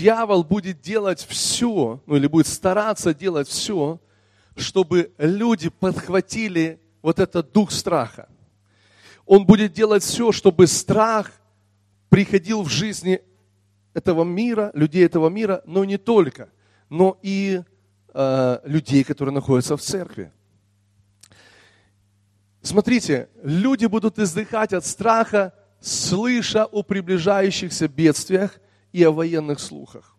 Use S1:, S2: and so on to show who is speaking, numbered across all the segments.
S1: дьявол будет делать все, ну или будет стараться делать все, чтобы люди подхватили вот этот дух страха. Он будет делать все, чтобы страх приходил в жизни этого мира, людей этого мира, но не только, но и э, людей, которые находятся в церкви. Смотрите, люди будут издыхать от страха, слыша о приближающихся бедствиях и о военных слухах.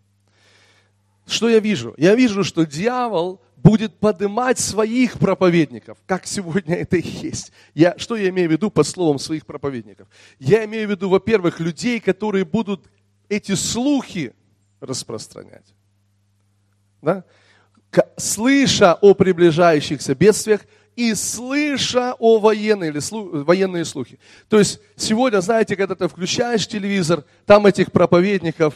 S1: Что я вижу? Я вижу, что дьявол будет поднимать своих проповедников, как сегодня это и есть. Я, что я имею в виду под словом своих проповедников? Я имею в виду, во-первых, людей, которые будут эти слухи распространять. Да? Слыша о приближающихся бедствиях и слыша о военной или слу, военные слухи. То есть сегодня, знаете, когда ты включаешь телевизор, там этих проповедников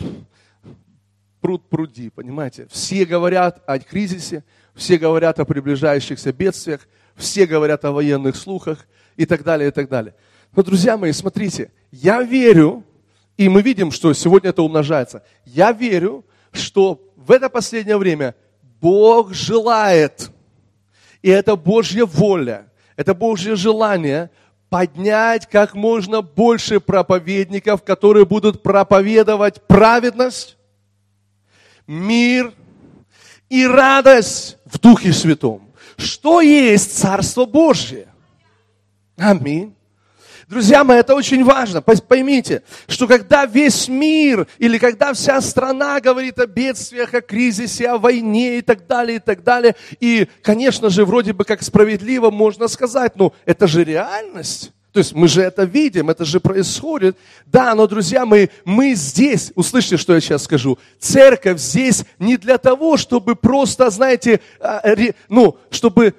S1: пруд пруди, понимаете? Все говорят о кризисе, все говорят о приближающихся бедствиях, все говорят о военных слухах и так далее, и так далее. Но, друзья мои, смотрите, я верю, и мы видим, что сегодня это умножается, я верю, что в это последнее время Бог желает, и это Божья воля, это Божье желание поднять как можно больше проповедников, которые будут проповедовать праведность, мир и радость в Духе Святом. Что есть Царство Божье? Аминь. Друзья мои, это очень важно. Поймите, что когда весь мир или когда вся страна говорит о бедствиях, о кризисе, о войне и так далее, и так далее, и, конечно же, вроде бы как справедливо можно сказать, ну, это же реальность. То есть мы же это видим, это же происходит. Да, но, друзья, мы, мы здесь, услышьте, что я сейчас скажу, церковь здесь не для того, чтобы просто, знаете, а, ну, чтобы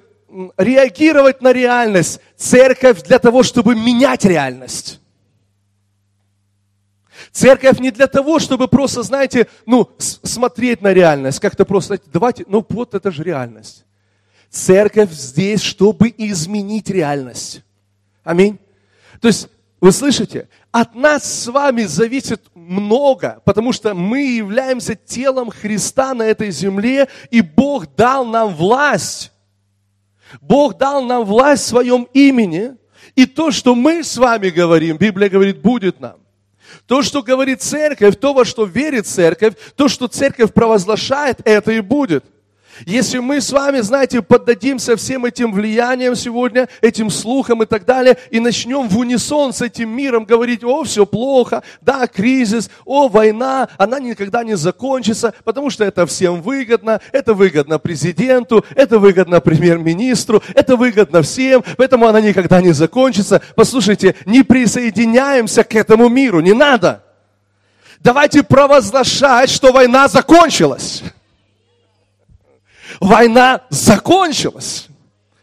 S1: реагировать на реальность. Церковь для того, чтобы менять реальность. Церковь не для того, чтобы просто, знаете, ну, смотреть на реальность, как-то просто, давайте, ну вот это же реальность. Церковь здесь, чтобы изменить реальность. Аминь. То есть, вы слышите, от нас с вами зависит много, потому что мы являемся телом Христа на этой земле, и Бог дал нам власть Бог дал нам власть в своем имени, и то, что мы с вами говорим, Библия говорит, будет нам. То, что говорит церковь, то, во что верит церковь, то, что церковь провозглашает, это и будет – если мы с вами, знаете, поддадимся всем этим влияниям сегодня, этим слухам и так далее, и начнем в унисон с этим миром говорить, о, все плохо, да, кризис, о, война, она никогда не закончится, потому что это всем выгодно, это выгодно президенту, это выгодно премьер-министру, это выгодно всем, поэтому она никогда не закончится. Послушайте, не присоединяемся к этому миру, не надо. Давайте провозглашать, что война закончилась. Война закончилась.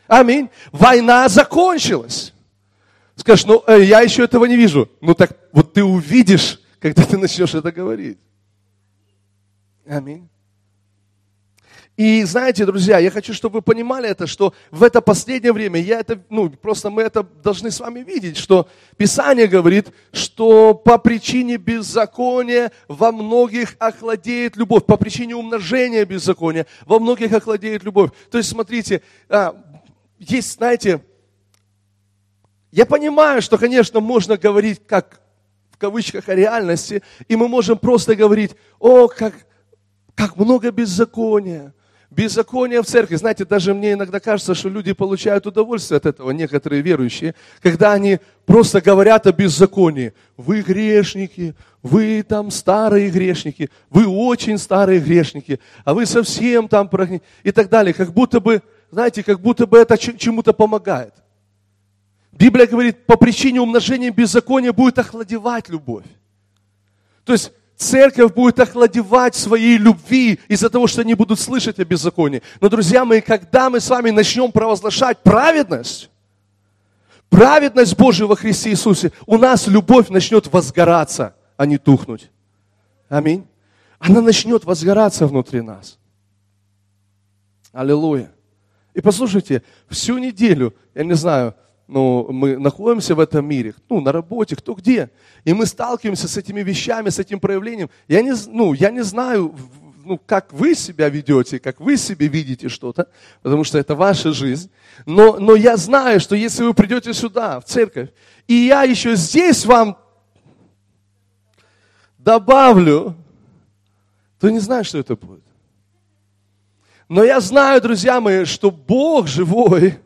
S1: Аминь. Война закончилась. Скажешь, ну э, я еще этого не вижу. Ну так вот ты увидишь, когда ты начнешь это говорить. Аминь. И знаете, друзья, я хочу, чтобы вы понимали это, что в это последнее время, я это, ну, просто мы это должны с вами видеть, что Писание говорит, что по причине беззакония во многих охладеет любовь, по причине умножения беззакония во многих охладеет любовь. То есть, смотрите, а, есть, знаете, я понимаю, что, конечно, можно говорить как в кавычках о реальности, и мы можем просто говорить, о, как, как много беззакония, Беззаконие в церкви. Знаете, даже мне иногда кажется, что люди получают удовольствие от этого, некоторые верующие, когда они просто говорят о беззаконии. Вы грешники, вы там старые грешники, вы очень старые грешники, а вы совсем там и так далее. Как будто бы, знаете, как будто бы это чему-то помогает. Библия говорит, по причине умножения беззакония будет охладевать любовь. То есть церковь будет охладевать своей любви из-за того, что они будут слышать о беззаконии. Но, друзья мои, когда мы с вами начнем провозглашать праведность, праведность Божию во Христе Иисусе, у нас любовь начнет возгораться, а не тухнуть. Аминь. Она начнет возгораться внутри нас. Аллилуйя. И послушайте, всю неделю, я не знаю, ну, мы находимся в этом мире, ну, на работе, кто где, и мы сталкиваемся с этими вещами, с этим проявлением. Я не, ну, я не знаю, ну, как вы себя ведете, как вы себе видите что-то, потому что это ваша жизнь. Но, но я знаю, что если вы придете сюда, в церковь, и я еще здесь вам добавлю, то не знаю, что это будет. Но я знаю, друзья мои, что Бог живой,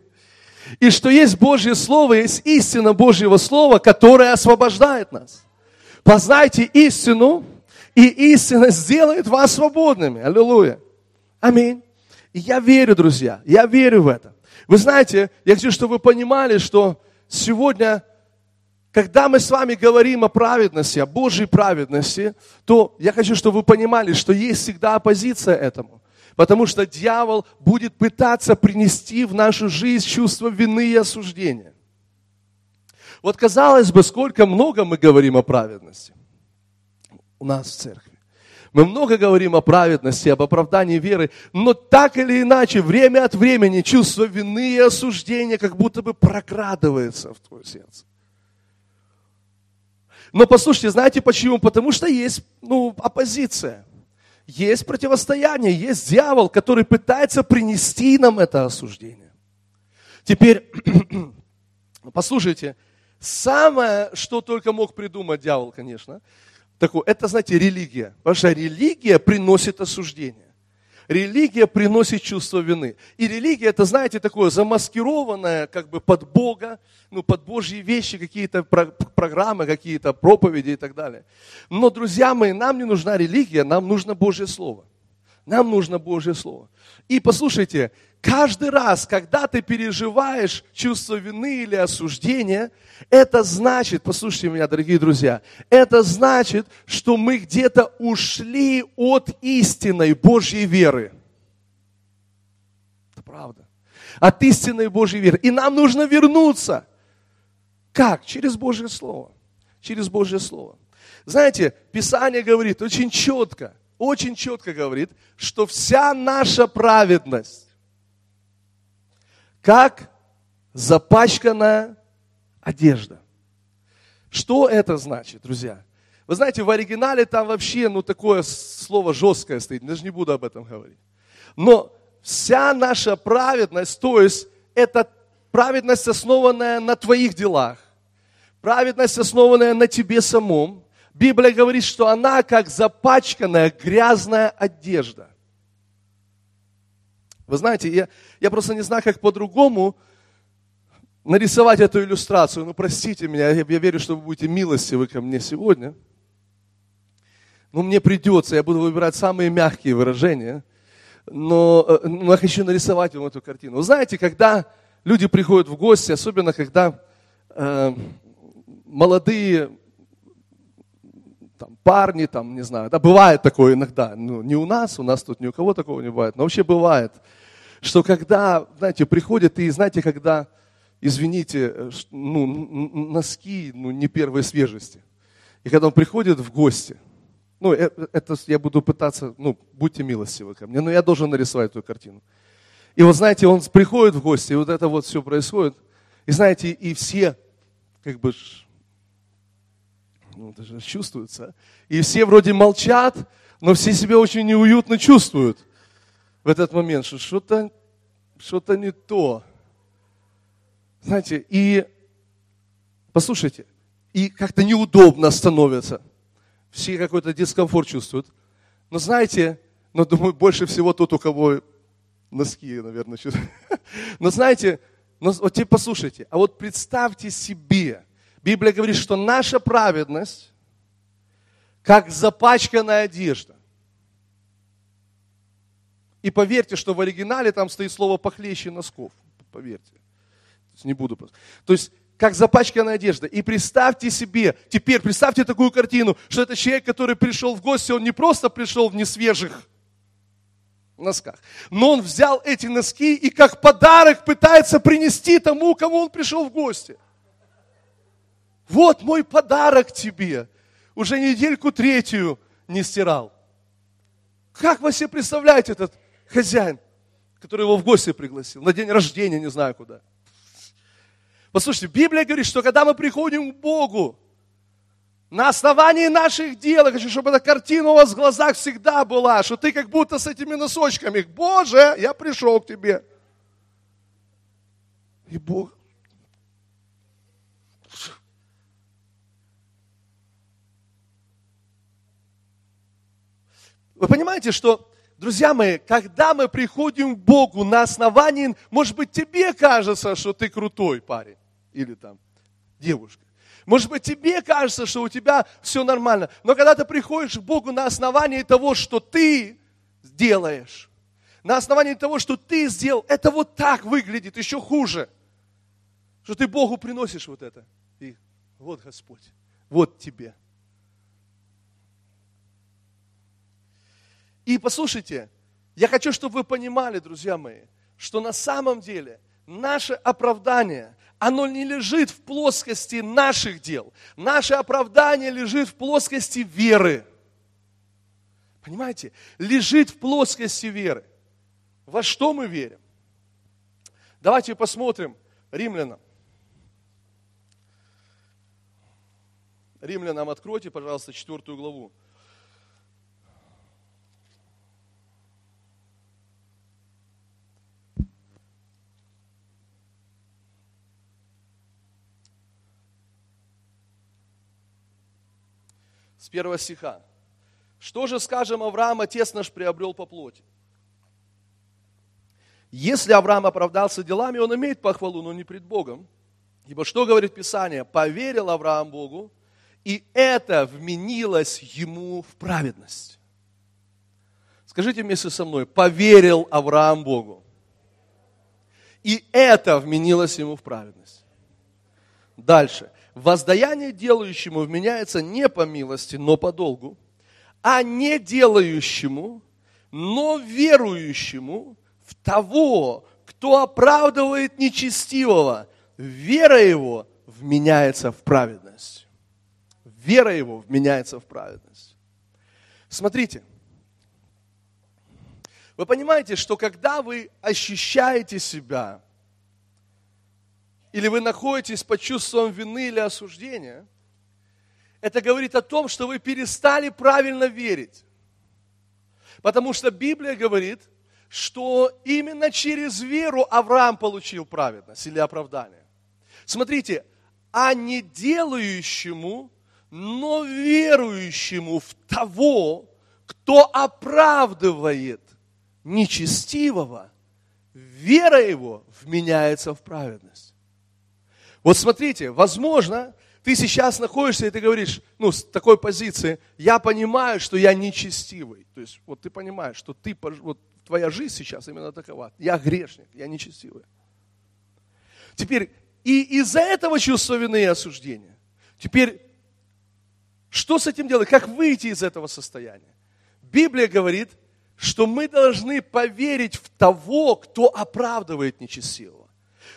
S1: и что есть Божье Слово, есть истина Божьего Слова, которая освобождает нас. Познайте истину, и истина сделает вас свободными. Аллилуйя. Аминь. И я верю, друзья, я верю в это. Вы знаете, я хочу, чтобы вы понимали, что сегодня, когда мы с вами говорим о праведности, о Божьей праведности, то я хочу, чтобы вы понимали, что есть всегда оппозиция этому. Потому что дьявол будет пытаться принести в нашу жизнь чувство вины и осуждения. Вот казалось бы, сколько много мы говорим о праведности у нас в церкви. Мы много говорим о праведности, об оправдании веры, но так или иначе, время от времени чувство вины и осуждения как будто бы прокрадывается в твое сердце. Но послушайте, знаете почему? Потому что есть ну, оппозиция есть противостояние, есть дьявол, который пытается принести нам это осуждение. Теперь, послушайте, самое, что только мог придумать дьявол, конечно, такое, это, знаете, религия. Что религия приносит осуждение. Религия приносит чувство вины. И религия, это, знаете, такое замаскированное как бы под Бога, ну, под Божьи вещи, какие-то программы, какие-то проповеди и так далее. Но, друзья мои, нам не нужна религия, нам нужно Божье Слово. Нам нужно Божье Слово. И послушайте, каждый раз, когда ты переживаешь чувство вины или осуждения, это значит, послушайте меня, дорогие друзья, это значит, что мы где-то ушли от истинной Божьей веры. Это правда. От истинной Божьей веры. И нам нужно вернуться. Как? Через Божье Слово. Через Божье Слово. Знаете, Писание говорит очень четко, очень четко говорит, что вся наша праведность как запачканная одежда. Что это значит, друзья? Вы знаете, в оригинале там вообще, ну, такое слово жесткое стоит, даже не буду об этом говорить. Но вся наша праведность, то есть это праведность, основанная на твоих делах, праведность, основанная на тебе самом, Библия говорит, что она как запачканная грязная одежда. Вы знаете, я, я просто не знаю, как по-другому нарисовать эту иллюстрацию. Ну, простите меня, я, я верю, что вы будете милостивы ко мне сегодня. Но мне придется, я буду выбирать самые мягкие выражения. Но, э, но я хочу нарисовать вам эту картину. Вы знаете, когда люди приходят в гости, особенно когда э, молодые там, парни, там, не знаю, да, бывает такое иногда, ну, не у нас, у нас тут ни у кого такого не бывает, но вообще бывает, что когда, знаете, приходят и, знаете, когда, извините, э, ну, носки, ну, не первой свежести, и когда он приходит в гости, ну, э, это я буду пытаться, ну, будьте милостивы ко мне, но я должен нарисовать эту картину. И вот, знаете, он приходит в гости, и вот это вот все происходит, и знаете, и все, как бы, ну, это же чувствуется. И все вроде молчат, но все себя очень неуютно чувствуют в этот момент, что что-то что не то. Знаете, и послушайте, и как-то неудобно становится. Все какой-то дискомфорт чувствуют. Но знаете, но думаю, больше всего тот, у кого носки, наверное, чувствуют. Но знаете, но вот теперь послушайте, а вот представьте себе, Библия говорит, что наша праведность, как запачканная одежда. И поверьте, что в оригинале там стоит слово похлеще носков. Поверьте. Не буду просто. То есть, как запачканная одежда. И представьте себе, теперь представьте такую картину, что это человек, который пришел в гости, он не просто пришел в несвежих носках, но он взял эти носки и как подарок пытается принести тому, кому он пришел в гости – вот мой подарок тебе. Уже недельку третью не стирал. Как вы себе представляете этот хозяин, который его в гости пригласил, на день рождения, не знаю куда. Послушайте, Библия говорит, что когда мы приходим к Богу, на основании наших дел, я хочу, чтобы эта картина у вас в глазах всегда была, что ты как будто с этими носочками, Боже, я пришел к тебе. И Бог, Вы понимаете, что, друзья мои, когда мы приходим к Богу на основании, может быть, тебе кажется, что ты крутой парень или там девушка. Может быть, тебе кажется, что у тебя все нормально. Но когда ты приходишь к Богу на основании того, что ты делаешь, на основании того, что ты сделал, это вот так выглядит, еще хуже. Что ты Богу приносишь вот это. И вот Господь, вот тебе. И послушайте, я хочу, чтобы вы понимали, друзья мои, что на самом деле наше оправдание, оно не лежит в плоскости наших дел. Наше оправдание лежит в плоскости веры. Понимаете? Лежит в плоскости веры. Во что мы верим? Давайте посмотрим римлянам. Римлянам откройте, пожалуйста, четвертую главу. С первого стиха. Что же скажем, Авраам, отец наш приобрел по плоти? Если Авраам оправдался делами, он имеет похвалу, но не пред Богом. Ибо что говорит Писание? Поверил Авраам Богу, и это вменилось ему в праведность. Скажите вместе со мной, поверил Авраам Богу, и это вменилось ему в праведность. Дальше воздаяние делающему вменяется не по милости, но по долгу, а не делающему, но верующему в того, кто оправдывает нечестивого, вера его вменяется в праведность. Вера его вменяется в праведность. Смотрите, вы понимаете, что когда вы ощущаете себя или вы находитесь под чувством вины или осуждения, это говорит о том, что вы перестали правильно верить. Потому что Библия говорит, что именно через веру Авраам получил праведность или оправдание. Смотрите, а не делающему, но верующему в того, кто оправдывает нечестивого, вера его вменяется в праведность. Вот смотрите, возможно, ты сейчас находишься и ты говоришь, ну, с такой позиции, я понимаю, что я нечестивый. То есть, вот ты понимаешь, что ты, вот твоя жизнь сейчас именно такова. Я грешник, я нечестивый. Теперь, и из-за этого чувства вины и осуждения, теперь, что с этим делать? Как выйти из этого состояния? Библия говорит, что мы должны поверить в того, кто оправдывает нечестивого.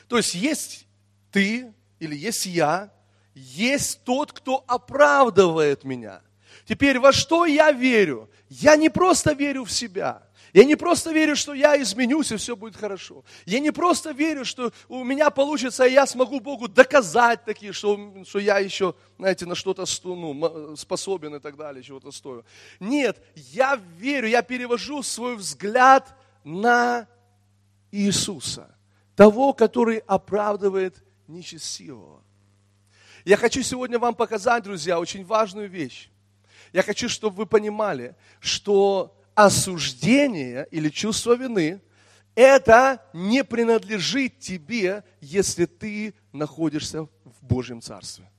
S1: То есть есть ты, или есть я, есть тот, кто оправдывает меня. Теперь во что я верю? Я не просто верю в себя. Я не просто верю, что я изменюсь и все будет хорошо. Я не просто верю, что у меня получится, и я смогу Богу доказать такие, что, что я еще, знаете, на что-то ну, способен и так далее, чего-то стою. Нет, я верю, я перевожу свой взгляд на Иисуса, того, который оправдывает нечестивого. Я хочу сегодня вам показать, друзья, очень важную вещь. Я хочу, чтобы вы понимали, что осуждение или чувство вины – это не принадлежит тебе, если ты находишься в Божьем Царстве.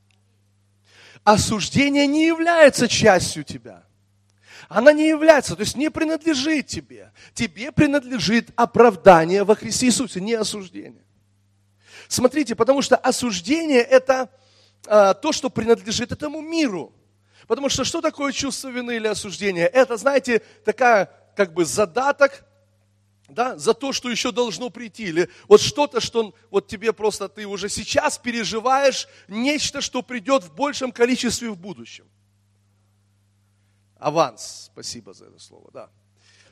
S1: Осуждение не является частью тебя. Она не является, то есть не принадлежит тебе. Тебе принадлежит оправдание во Христе Иисусе, не осуждение. Смотрите, потому что осуждение это а, то, что принадлежит этому миру. Потому что что такое чувство вины или осуждения? Это, знаете, такая как бы задаток, да, за то, что еще должно прийти. Или вот что-то, что вот тебе просто ты уже сейчас переживаешь нечто, что придет в большем количестве в будущем. Аванс, спасибо за это слово, да.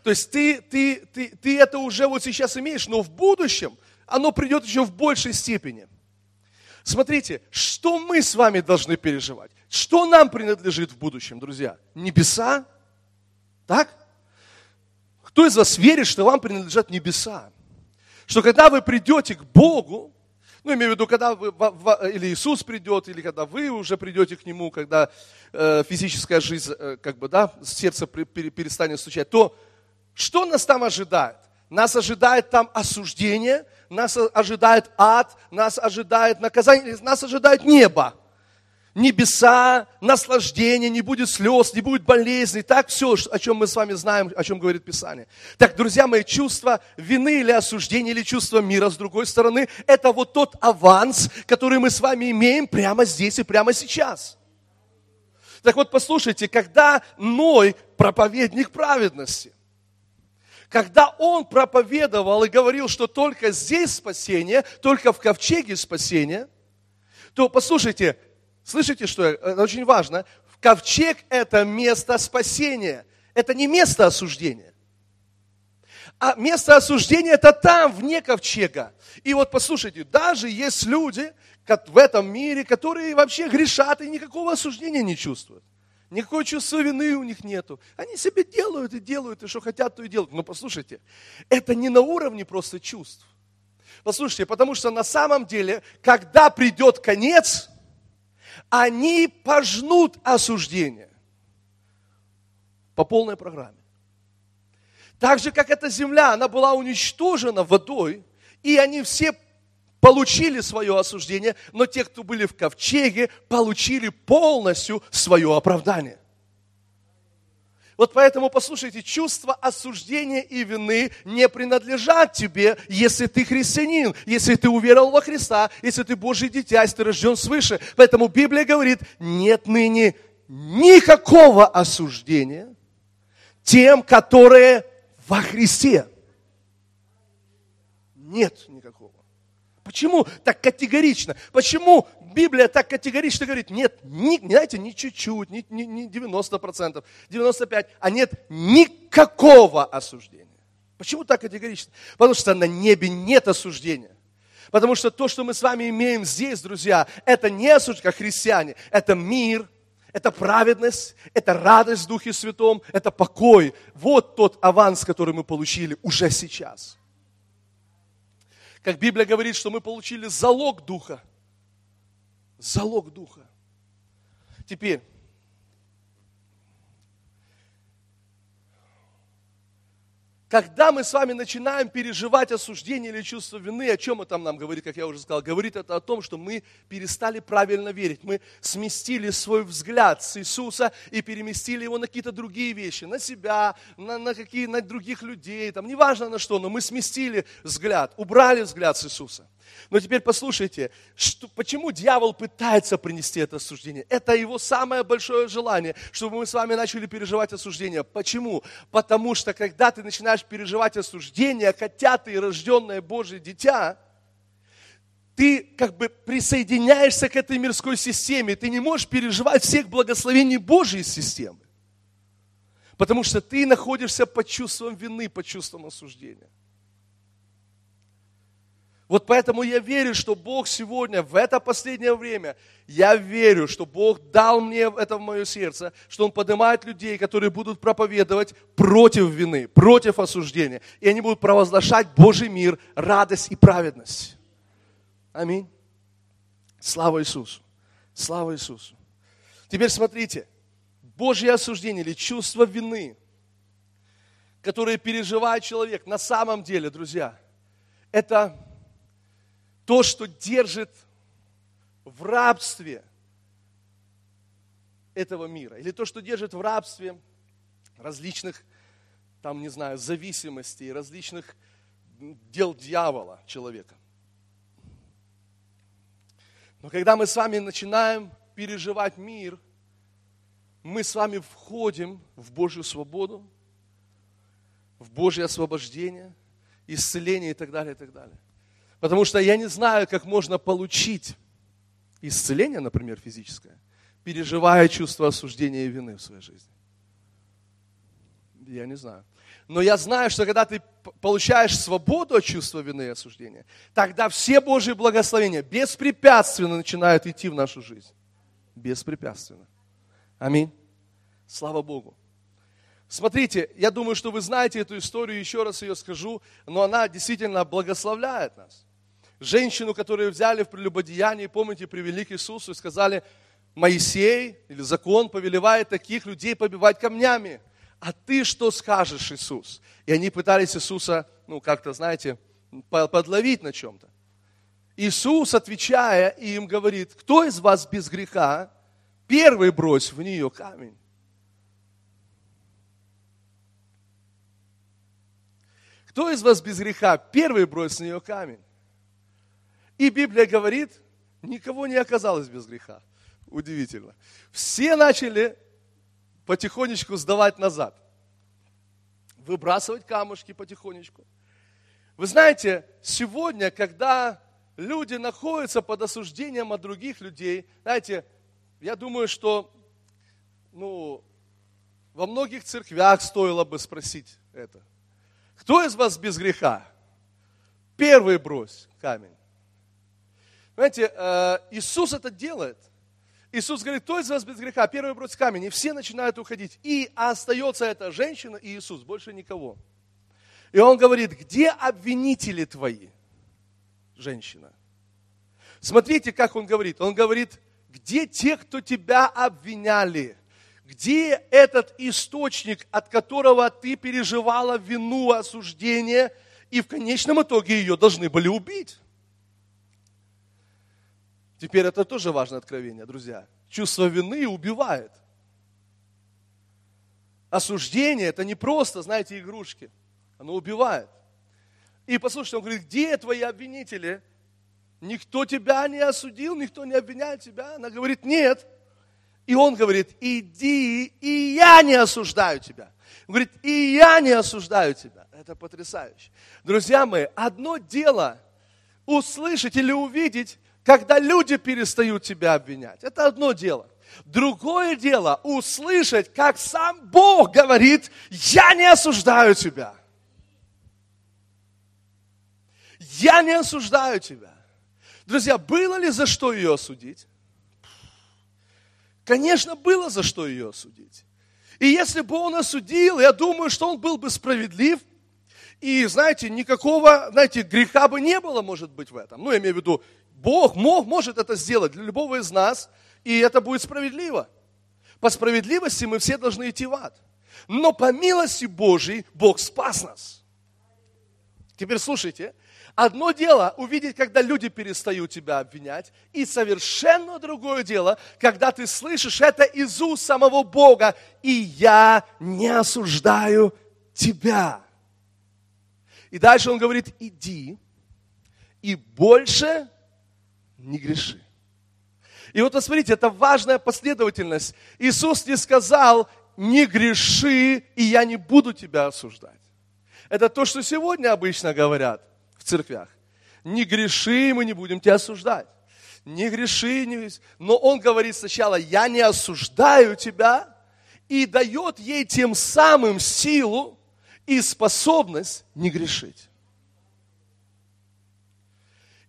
S1: То есть ты, ты, ты, ты это уже вот сейчас имеешь, но в будущем оно придет еще в большей степени. Смотрите, что мы с вами должны переживать? Что нам принадлежит в будущем, друзья? Небеса? Так? Кто из вас верит, что вам принадлежат небеса? Что когда вы придете к Богу, ну, имею в виду, когда вы, или Иисус придет, или когда вы уже придете к Нему, когда э, физическая жизнь, э, как бы, да, сердце перестанет стучать, то что нас там ожидает? Нас ожидает там осуждение, нас ожидает ад, нас ожидает наказание, нас ожидает небо. Небеса, наслаждение, не будет слез, не будет болезней. Так все, о чем мы с вами знаем, о чем говорит Писание. Так, друзья мои, чувство вины или осуждения, или чувство мира, с другой стороны, это вот тот аванс, который мы с вами имеем прямо здесь и прямо сейчас. Так вот, послушайте, когда Ной, проповедник праведности, когда он проповедовал и говорил, что только здесь спасение, только в ковчеге спасение, то послушайте, слышите, что это очень важно, ковчег – это место спасения, это не место осуждения. А место осуждения – это там, вне ковчега. И вот послушайте, даже есть люди в этом мире, которые вообще грешат и никакого осуждения не чувствуют. Никакого чувства вины у них нету. Они себе делают и делают, и что хотят, то и делают. Но послушайте, это не на уровне просто чувств. Послушайте, потому что на самом деле, когда придет конец, они пожнут осуждение по полной программе. Так же, как эта земля, она была уничтожена водой, и они все получили свое осуждение, но те, кто были в ковчеге, получили полностью свое оправдание. Вот поэтому, послушайте, чувство осуждения и вины не принадлежат тебе, если ты христианин, если ты уверовал во Христа, если ты Божий дитя, если ты рожден свыше. Поэтому Библия говорит, нет ныне никакого осуждения тем, которые во Христе. Нет никакого. Почему так категорично? Почему Библия так категорично говорит, нет, не, знаете, не чуть-чуть, не, не, не 90%, 95%, а нет никакого осуждения. Почему так категорично? Потому что на небе нет осуждения. Потому что то, что мы с вами имеем здесь, друзья, это не осуждение, как христиане, это мир, это праведность, это радость в Духе Святом, это покой. Вот тот аванс, который мы получили уже сейчас. Как Библия говорит, что мы получили залог Духа. Залог Духа. Теперь, Когда мы с вами начинаем переживать осуждение или чувство вины, о чем это нам говорит, как я уже сказал, говорит это о том, что мы перестали правильно верить. Мы сместили свой взгляд с Иисуса и переместили его на какие-то другие вещи, на себя, на, на, какие, на других людей, там, неважно на что, но мы сместили взгляд, убрали взгляд с Иисуса. Но теперь послушайте, что, почему дьявол пытается принести это осуждение? Это его самое большое желание, чтобы мы с вами начали переживать осуждение. Почему? Потому что когда ты начинаешь переживать осуждение, хотя ты рожденное Божье дитя, ты как бы присоединяешься к этой мирской системе, ты не можешь переживать всех благословений Божьей системы. Потому что ты находишься под чувством вины, под чувством осуждения. Вот поэтому я верю, что Бог сегодня, в это последнее время, я верю, что Бог дал мне это в мое сердце, что Он поднимает людей, которые будут проповедовать против вины, против осуждения. И они будут провозглашать Божий мир, радость и праведность. Аминь. Слава Иисусу. Слава Иисусу. Теперь смотрите. Божье осуждение или чувство вины, которое переживает человек, на самом деле, друзья, это то, что держит в рабстве этого мира, или то, что держит в рабстве различных, там, не знаю, зависимостей, различных дел дьявола человека. Но когда мы с вами начинаем переживать мир, мы с вами входим в Божью свободу, в Божье освобождение, исцеление и так далее, и так далее. Потому что я не знаю, как можно получить исцеление, например, физическое, переживая чувство осуждения и вины в своей жизни. Я не знаю. Но я знаю, что когда ты получаешь свободу от чувства вины и осуждения, тогда все Божьи благословения беспрепятственно начинают идти в нашу жизнь. Беспрепятственно. Аминь. Слава Богу. Смотрите, я думаю, что вы знаете эту историю, еще раз ее скажу, но она действительно благословляет нас. Женщину, которую взяли в прелюбодеянии, помните, привели к Иисусу и сказали, Моисей или закон повелевает таких людей побивать камнями а ты что скажешь, Иисус? И они пытались Иисуса, ну, как-то, знаете, подловить на чем-то. Иисус, отвечая, им говорит, кто из вас без греха, первый брось в нее камень. Кто из вас без греха, первый брось в нее камень. И Библия говорит, никого не оказалось без греха. Удивительно. Все начали потихонечку сдавать назад. Выбрасывать камушки потихонечку. Вы знаете, сегодня, когда люди находятся под осуждением от других людей, знаете, я думаю, что ну, во многих церквях стоило бы спросить это. Кто из вас без греха? Первый брось камень. Знаете, э, Иисус это делает. Иисус говорит, кто из вас без греха? Первый бросит камень. И все начинают уходить. И остается эта женщина и Иисус, больше никого. И он говорит, где обвинители твои? Женщина. Смотрите, как он говорит. Он говорит, где те, кто тебя обвиняли? Где этот источник, от которого ты переживала вину, осуждение, и в конечном итоге ее должны были убить? Теперь это тоже важное откровение, друзья. Чувство вины убивает. Осуждение – это не просто, знаете, игрушки. Оно убивает. И послушайте, он говорит, где твои обвинители? Никто тебя не осудил, никто не обвиняет тебя. Она говорит, нет. И он говорит, иди, и я не осуждаю тебя. Он говорит, и я не осуждаю тебя. Это потрясающе. Друзья мои, одно дело услышать или увидеть, когда люди перестают тебя обвинять. Это одно дело. Другое дело услышать, как сам Бог говорит, я не осуждаю тебя. Я не осуждаю тебя. Друзья, было ли за что ее осудить? Конечно, было за что ее осудить. И если бы он осудил, я думаю, что он был бы справедлив, и, знаете, никакого, знаете, греха бы не было, может быть, в этом. Ну, я имею в виду, Бог мог, может это сделать для любого из нас, и это будет справедливо. По справедливости мы все должны идти в ад. Но по милости Божьей Бог спас нас. Теперь слушайте, одно дело увидеть, когда люди перестают тебя обвинять, и совершенно другое дело, когда ты слышишь это из уст самого Бога, и я не осуждаю тебя. И дальше он говорит, иди, и больше не греши. И вот посмотрите, это важная последовательность. Иисус не сказал, не греши, и я не буду тебя осуждать. Это то, что сегодня обычно говорят в церквях. Не греши, мы не будем тебя осуждать. Не греши, не... но он говорит сначала, я не осуждаю тебя, и дает ей тем самым силу и способность не грешить.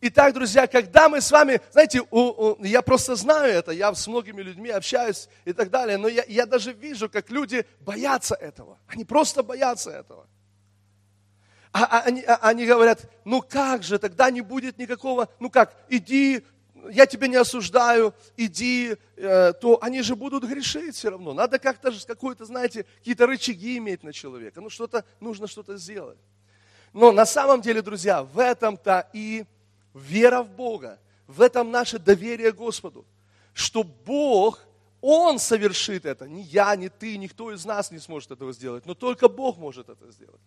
S1: Итак, друзья, когда мы с вами, знаете, у, у, я просто знаю это, я с многими людьми общаюсь и так далее, но я, я даже вижу, как люди боятся этого. Они просто боятся этого. А, а, они, а, они говорят, ну как же, тогда не будет никакого, ну как, иди, я тебя не осуждаю, иди, э, то они же будут грешить все равно. Надо как-то же, какую-то, знаете, какие-то рычаги иметь на человека. Ну что-то, нужно что-то сделать. Но на самом деле, друзья, в этом-то и вера в Бога, в этом наше доверие Господу, что Бог, Он совершит это. Не я, не ты, никто из нас не сможет этого сделать, но только Бог может это сделать.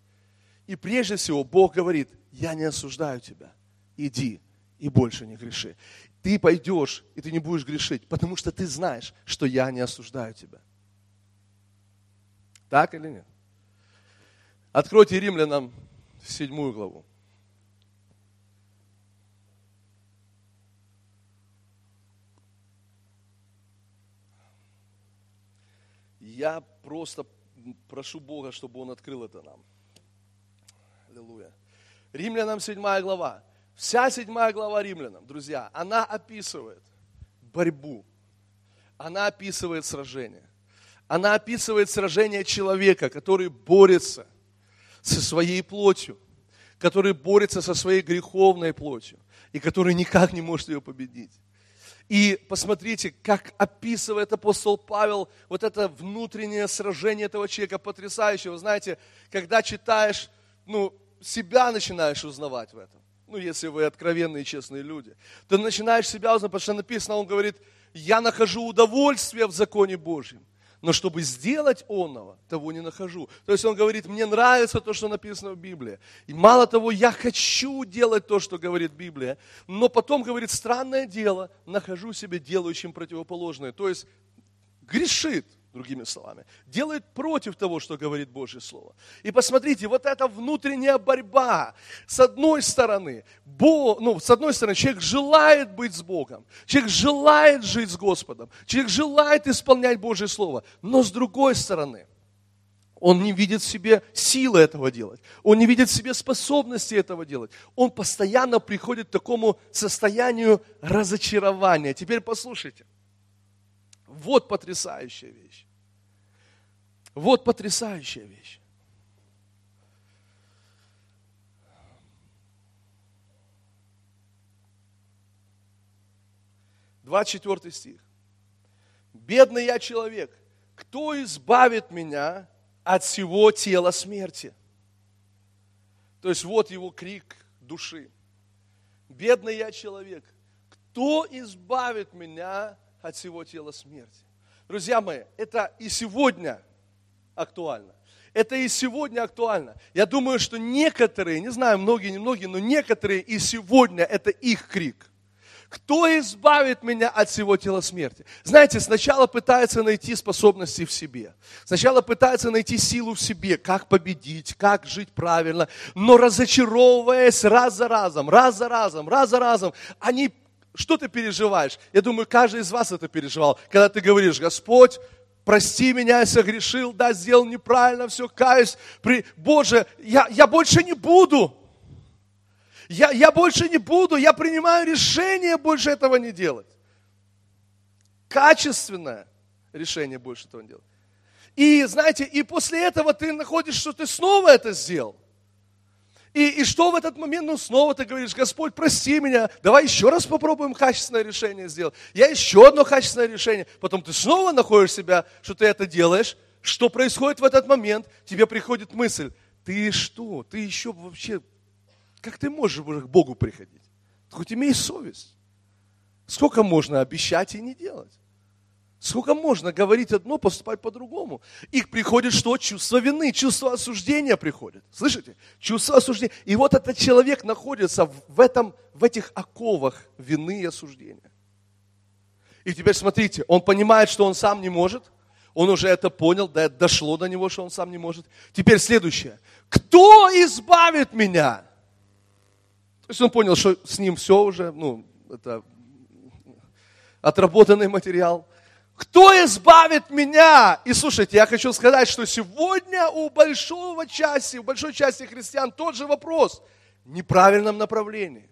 S1: И прежде всего Бог говорит, я не осуждаю тебя, иди и больше не греши. Ты пойдешь, и ты не будешь грешить, потому что ты знаешь, что я не осуждаю тебя. Так или нет? Откройте римлянам седьмую главу. Я просто прошу Бога, чтобы Он открыл это нам. Аллилуйя. Римлянам 7 глава. Вся 7 глава Римлянам, друзья, она описывает борьбу. Она описывает сражение. Она описывает сражение человека, который борется со своей плотью, который борется со своей греховной плотью и который никак не может ее победить. И посмотрите, как описывает апостол Павел вот это внутреннее сражение этого человека потрясающего. Знаете, когда читаешь, ну, себя начинаешь узнавать в этом. Ну, если вы откровенные честные люди. Ты начинаешь себя узнавать, потому что написано, он говорит, я нахожу удовольствие в законе Божьем но чтобы сделать онного, того не нахожу. То есть он говорит, мне нравится то, что написано в Библии. И мало того, я хочу делать то, что говорит Библия, но потом говорит, странное дело, нахожу себе делающим противоположное. То есть грешит другими словами, делает против того, что говорит Божье Слово. И посмотрите, вот эта внутренняя борьба, с одной стороны, Бог, ну, с одной стороны, человек желает быть с Богом, человек желает жить с Господом, человек желает исполнять Божье Слово, но с другой стороны, он не видит в себе силы этого делать. Он не видит в себе способности этого делать. Он постоянно приходит к такому состоянию разочарования. Теперь послушайте. Вот потрясающая вещь. Вот потрясающая вещь. Двадцать четвертый стих. Бедный я человек, кто избавит меня от всего тела смерти? То есть вот его крик души. Бедный я человек, кто избавит меня от всего тела смерти. Друзья мои, это и сегодня актуально. Это и сегодня актуально. Я думаю, что некоторые, не знаю, многие, не многие, но некоторые и сегодня это их крик. Кто избавит меня от всего тела смерти? Знаете, сначала пытается найти способности в себе. Сначала пытается найти силу в себе, как победить, как жить правильно. Но разочаровываясь раз за разом, раз за разом, раз за разом, они что ты переживаешь? Я думаю, каждый из вас это переживал. Когда ты говоришь, Господь, прости меня, я согрешил, да, сделал неправильно, все, каюсь. При... Боже, я, я больше не буду. Я, я больше не буду, я принимаю решение больше этого не делать. Качественное решение больше этого не делать. И знаете, и после этого ты находишь, что ты снова это сделал. И, и что в этот момент? Ну, снова ты говоришь, Господь, прости меня, давай еще раз попробуем качественное решение сделать. Я еще одно качественное решение. Потом ты снова находишь себя, что ты это делаешь. Что происходит в этот момент? Тебе приходит мысль, ты что? Ты еще вообще, как ты можешь к Богу приходить? Хоть имей совесть. Сколько можно обещать и не делать? Сколько можно говорить одно, поступать по-другому? Их приходит что? Чувство вины, чувство осуждения приходит. Слышите? Чувство осуждения. И вот этот человек находится в, этом, в этих оковах вины и осуждения. И теперь смотрите, он понимает, что он сам не может. Он уже это понял, да, дошло до него, что он сам не может. Теперь следующее. Кто избавит меня? То есть он понял, что с ним все уже, ну, это отработанный материал. Кто избавит меня? И слушайте, я хочу сказать, что сегодня у большого части, у большой части христиан тот же вопрос в неправильном направлении.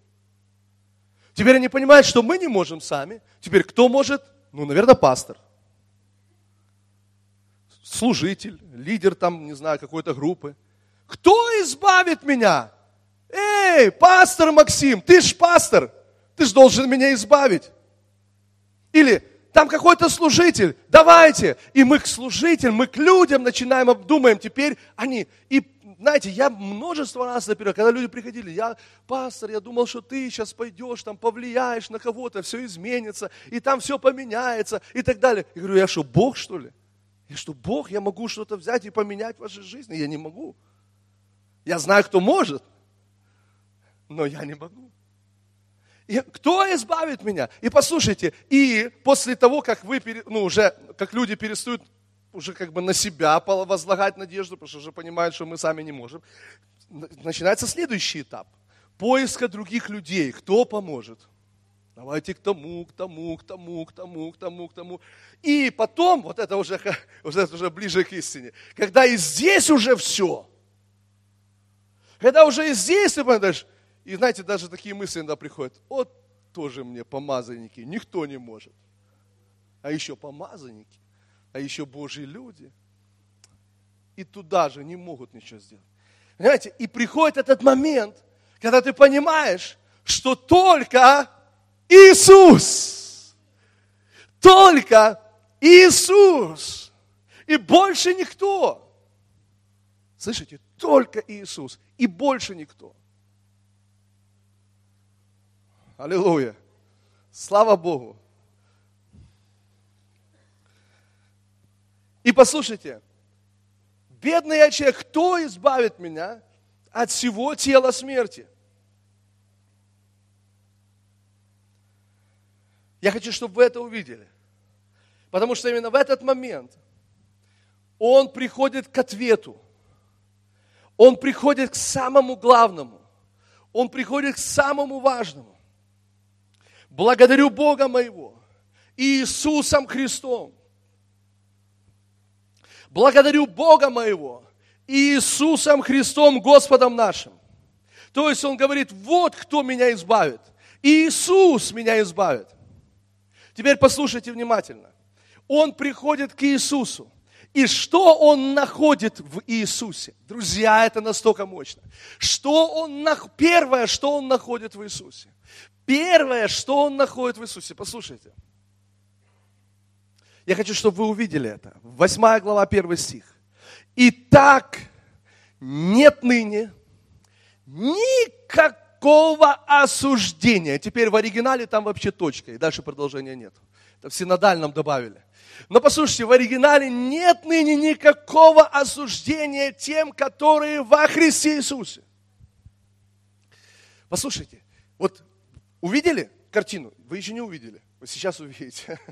S1: Теперь они понимают, что мы не можем сами. Теперь кто может? Ну, наверное, пастор. Служитель, лидер там, не знаю, какой-то группы. Кто избавит меня? Эй, пастор Максим, ты ж пастор, ты ж должен меня избавить. Или там какой-то служитель, давайте. И мы к служителям, мы к людям начинаем обдумаем теперь они. И знаете, я множество раз, например, когда люди приходили, я, пастор, я думал, что ты сейчас пойдешь, там повлияешь на кого-то, все изменится, и там все поменяется, и так далее. Я говорю, я что, Бог, что ли? Я что, Бог, я могу что-то взять и поменять в вашей жизни? Я не могу. Я знаю, кто может, но я не могу. Кто избавит меня? И послушайте, и после того, как вы, ну, уже, как люди перестают уже как бы на себя возлагать надежду, потому что уже понимают, что мы сами не можем, начинается следующий этап. Поиска других людей. Кто поможет? Давайте к тому, к тому, к тому, к тому, к тому, к тому. И потом, вот это уже, вот это уже ближе к истине, когда и здесь уже все, когда уже и здесь ты понимаешь, и знаете, даже такие мысли иногда приходят, вот тоже мне помазанники, никто не может. А еще помазанники, а еще Божьи люди. И туда же не могут ничего сделать. Понимаете, и приходит этот момент, когда ты понимаешь, что только Иисус. Только Иисус. И больше никто. Слышите? Только Иисус. И больше никто. Аллилуйя. Слава Богу. И послушайте, бедный я человек, кто избавит меня от всего тела смерти? Я хочу, чтобы вы это увидели. Потому что именно в этот момент он приходит к ответу. Он приходит к самому главному. Он приходит к самому важному. Благодарю Бога моего, Иисусом Христом. Благодарю Бога моего, Иисусом Христом, Господом нашим. То есть он говорит, вот кто меня избавит. Иисус меня избавит. Теперь послушайте внимательно. Он приходит к Иисусу. И что он находит в Иисусе? Друзья, это настолько мощно. Что он, первое, что он находит в Иисусе. Первое, что он находит в Иисусе. Послушайте. Я хочу, чтобы вы увидели это. Восьмая глава, первый стих. Итак, нет ныне никак никакого осуждения. Теперь в оригинале там вообще точка, и дальше продолжения нет. Это в синодальном добавили. Но послушайте, в оригинале нет ныне никакого осуждения тем, которые во Христе Иисусе. Послушайте, вот увидели картину? Вы еще не увидели, вы сейчас увидите.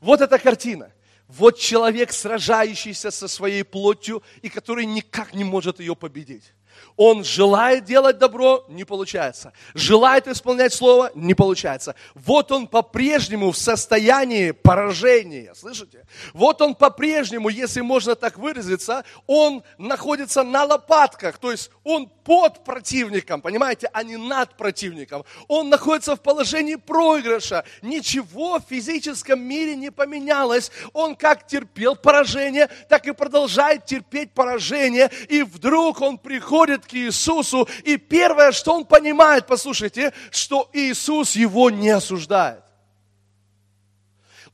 S1: Вот эта картина. Вот человек, сражающийся со своей плотью и который никак не может ее победить. Он желает делать добро, не получается. Желает исполнять слово, не получается. Вот он по-прежнему в состоянии поражения, слышите? Вот он по-прежнему, если можно так выразиться, он находится на лопатках, то есть он под противником, понимаете, а не над противником. Он находится в положении проигрыша. Ничего в физическом мире не поменялось. Он как терпел поражение, так и продолжает терпеть поражение. И вдруг он приходит к Иисусу, и первое, что он понимает, послушайте, что Иисус его не осуждает.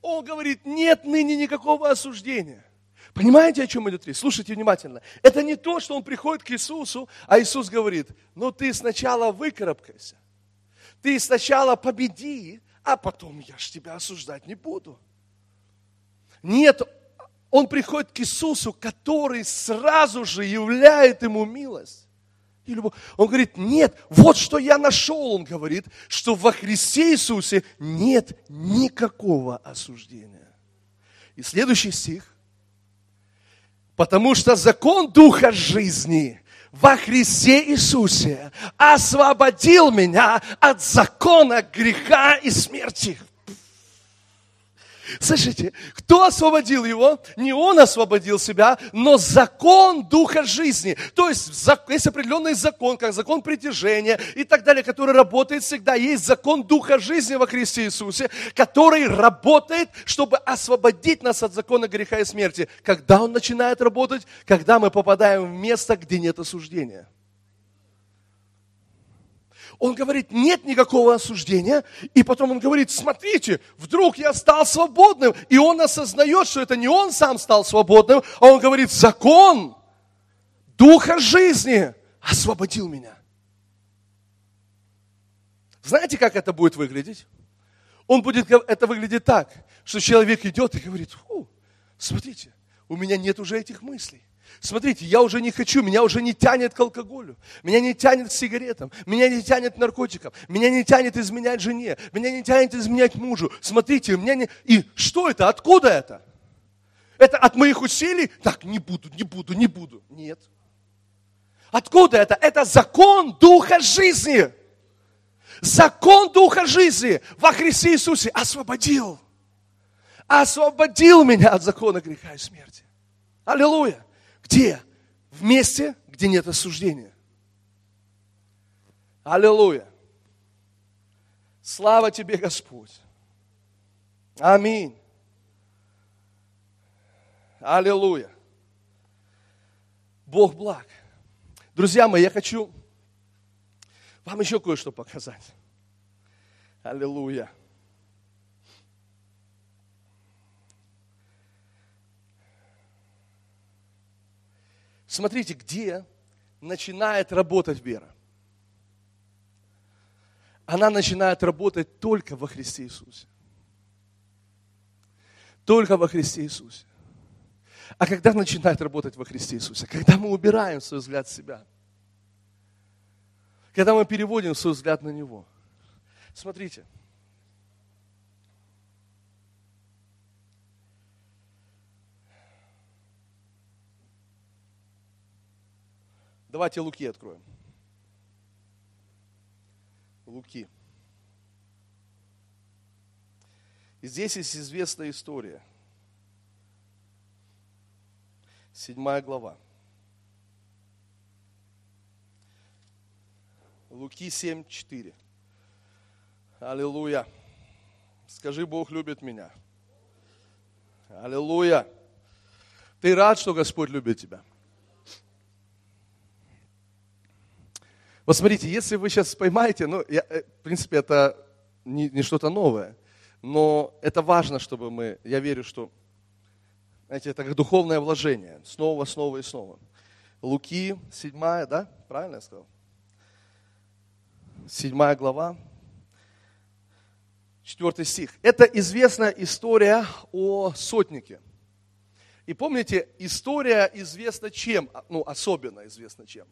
S1: Он говорит, нет ныне никакого осуждения. Понимаете, о чем идет речь? Слушайте внимательно. Это не то, что он приходит к Иисусу, а Иисус говорит, ну ты сначала выкарабкайся. Ты сначала победи, а потом я ж тебя осуждать не буду. Нет, он приходит к Иисусу, который сразу же являет ему милость и любовь. Он говорит, нет, вот что я нашел, он говорит, что во Христе Иисусе нет никакого осуждения. И следующий стих. Потому что закон Духа жизни во Христе Иисусе освободил меня от закона греха и смерти. Слышите, кто освободил его? Не он освободил себя, но закон Духа жизни. То есть есть определенный закон, как закон притяжения и так далее, который работает всегда. Есть закон Духа жизни во Христе Иисусе, который работает, чтобы освободить нас от закона греха и смерти. Когда он начинает работать? Когда мы попадаем в место, где нет осуждения. Он говорит, нет никакого осуждения. И потом он говорит, смотрите, вдруг я стал свободным. И он осознает, что это не он сам стал свободным, а он говорит, закон Духа жизни освободил меня. Знаете, как это будет выглядеть? Он будет это выглядеть так, что человек идет и говорит, смотрите, у меня нет уже этих мыслей. Смотрите, я уже не хочу, меня уже не тянет к алкоголю, меня не тянет к сигаретам, меня не тянет к наркотикам, меня не тянет изменять жене, меня не тянет изменять мужу. Смотрите, меня не... И что это? Откуда это? Это от моих усилий? Так, не буду, не буду, не буду. Нет. Откуда это? Это закон Духа жизни. Закон Духа жизни во Христе Иисусе освободил. Освободил меня от закона греха и смерти. Аллилуйя. Где? В месте, где нет осуждения. Аллилуйя. Слава тебе, Господь. Аминь. Аллилуйя. Бог благ. Друзья мои, я хочу вам еще кое-что показать. Аллилуйя. Смотрите, где начинает работать вера. Она начинает работать только во Христе Иисусе. Только во Христе Иисусе. А когда начинает работать во Христе Иисусе? Когда мы убираем свой взгляд с себя. Когда мы переводим свой взгляд на Него. Смотрите. Давайте Луки откроем. Луки. И здесь есть известная история. Седьмая глава. Луки 7, 4. Аллилуйя. Скажи, Бог любит меня. Аллилуйя. Ты рад, что Господь любит тебя? Вот смотрите, если вы сейчас поймаете, ну, я, э, в принципе, это не, не что-то новое, но это важно, чтобы мы, я верю, что, знаете, это как духовное вложение, снова, снова и снова. Луки, седьмая, да? Правильно я сказал? Седьмая глава, четвертый стих. Это известная история о сотнике. И помните, история известна чем? Ну, особенно известна чем?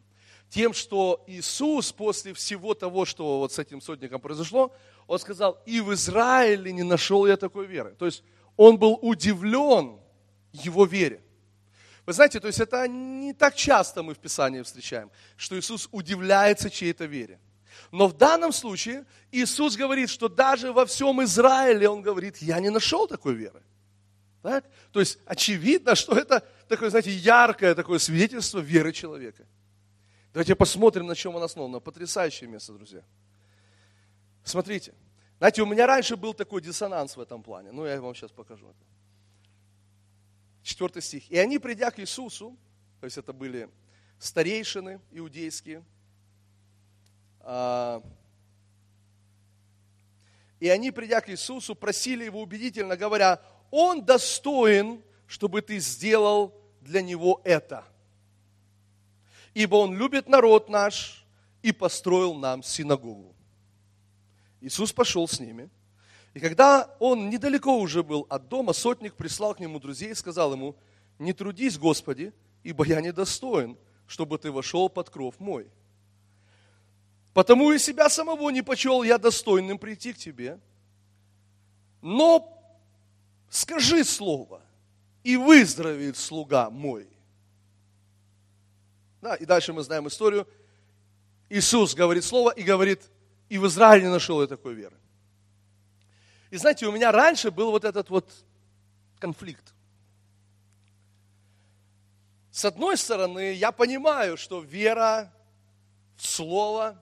S1: тем, что Иисус после всего того, что вот с этим сотником произошло, он сказал, и в Израиле не нашел я такой веры. То есть он был удивлен его вере. Вы знаете, то есть это не так часто мы в Писании встречаем, что Иисус удивляется чьей-то вере. Но в данном случае Иисус говорит, что даже во всем Израиле, Он говорит, я не нашел такой веры. Так? То есть очевидно, что это такое, знаете, яркое такое свидетельство веры человека. Давайте посмотрим, на чем он основано. Потрясающее место, друзья. Смотрите. Знаете, у меня раньше был такой диссонанс в этом плане. Ну, я вам сейчас покажу это. Четвертый стих. И они, придя к Иисусу, то есть это были старейшины иудейские, а, и они, придя к Иисусу, просили его убедительно, говоря, он достоин, чтобы ты сделал для него это – ибо Он любит народ наш и построил нам синагогу. Иисус пошел с ними. И когда он недалеко уже был от дома, сотник прислал к нему друзей и сказал ему, не трудись, Господи, ибо я недостоин, чтобы ты вошел под кров мой. Потому и себя самого не почел я достойным прийти к тебе. Но скажи слово, и выздоровеет слуга мой. Да, и дальше мы знаем историю. Иисус говорит слово и говорит, и в Израиле нашел я такой веры. И знаете, у меня раньше был вот этот вот конфликт. С одной стороны, я понимаю, что вера в Слово,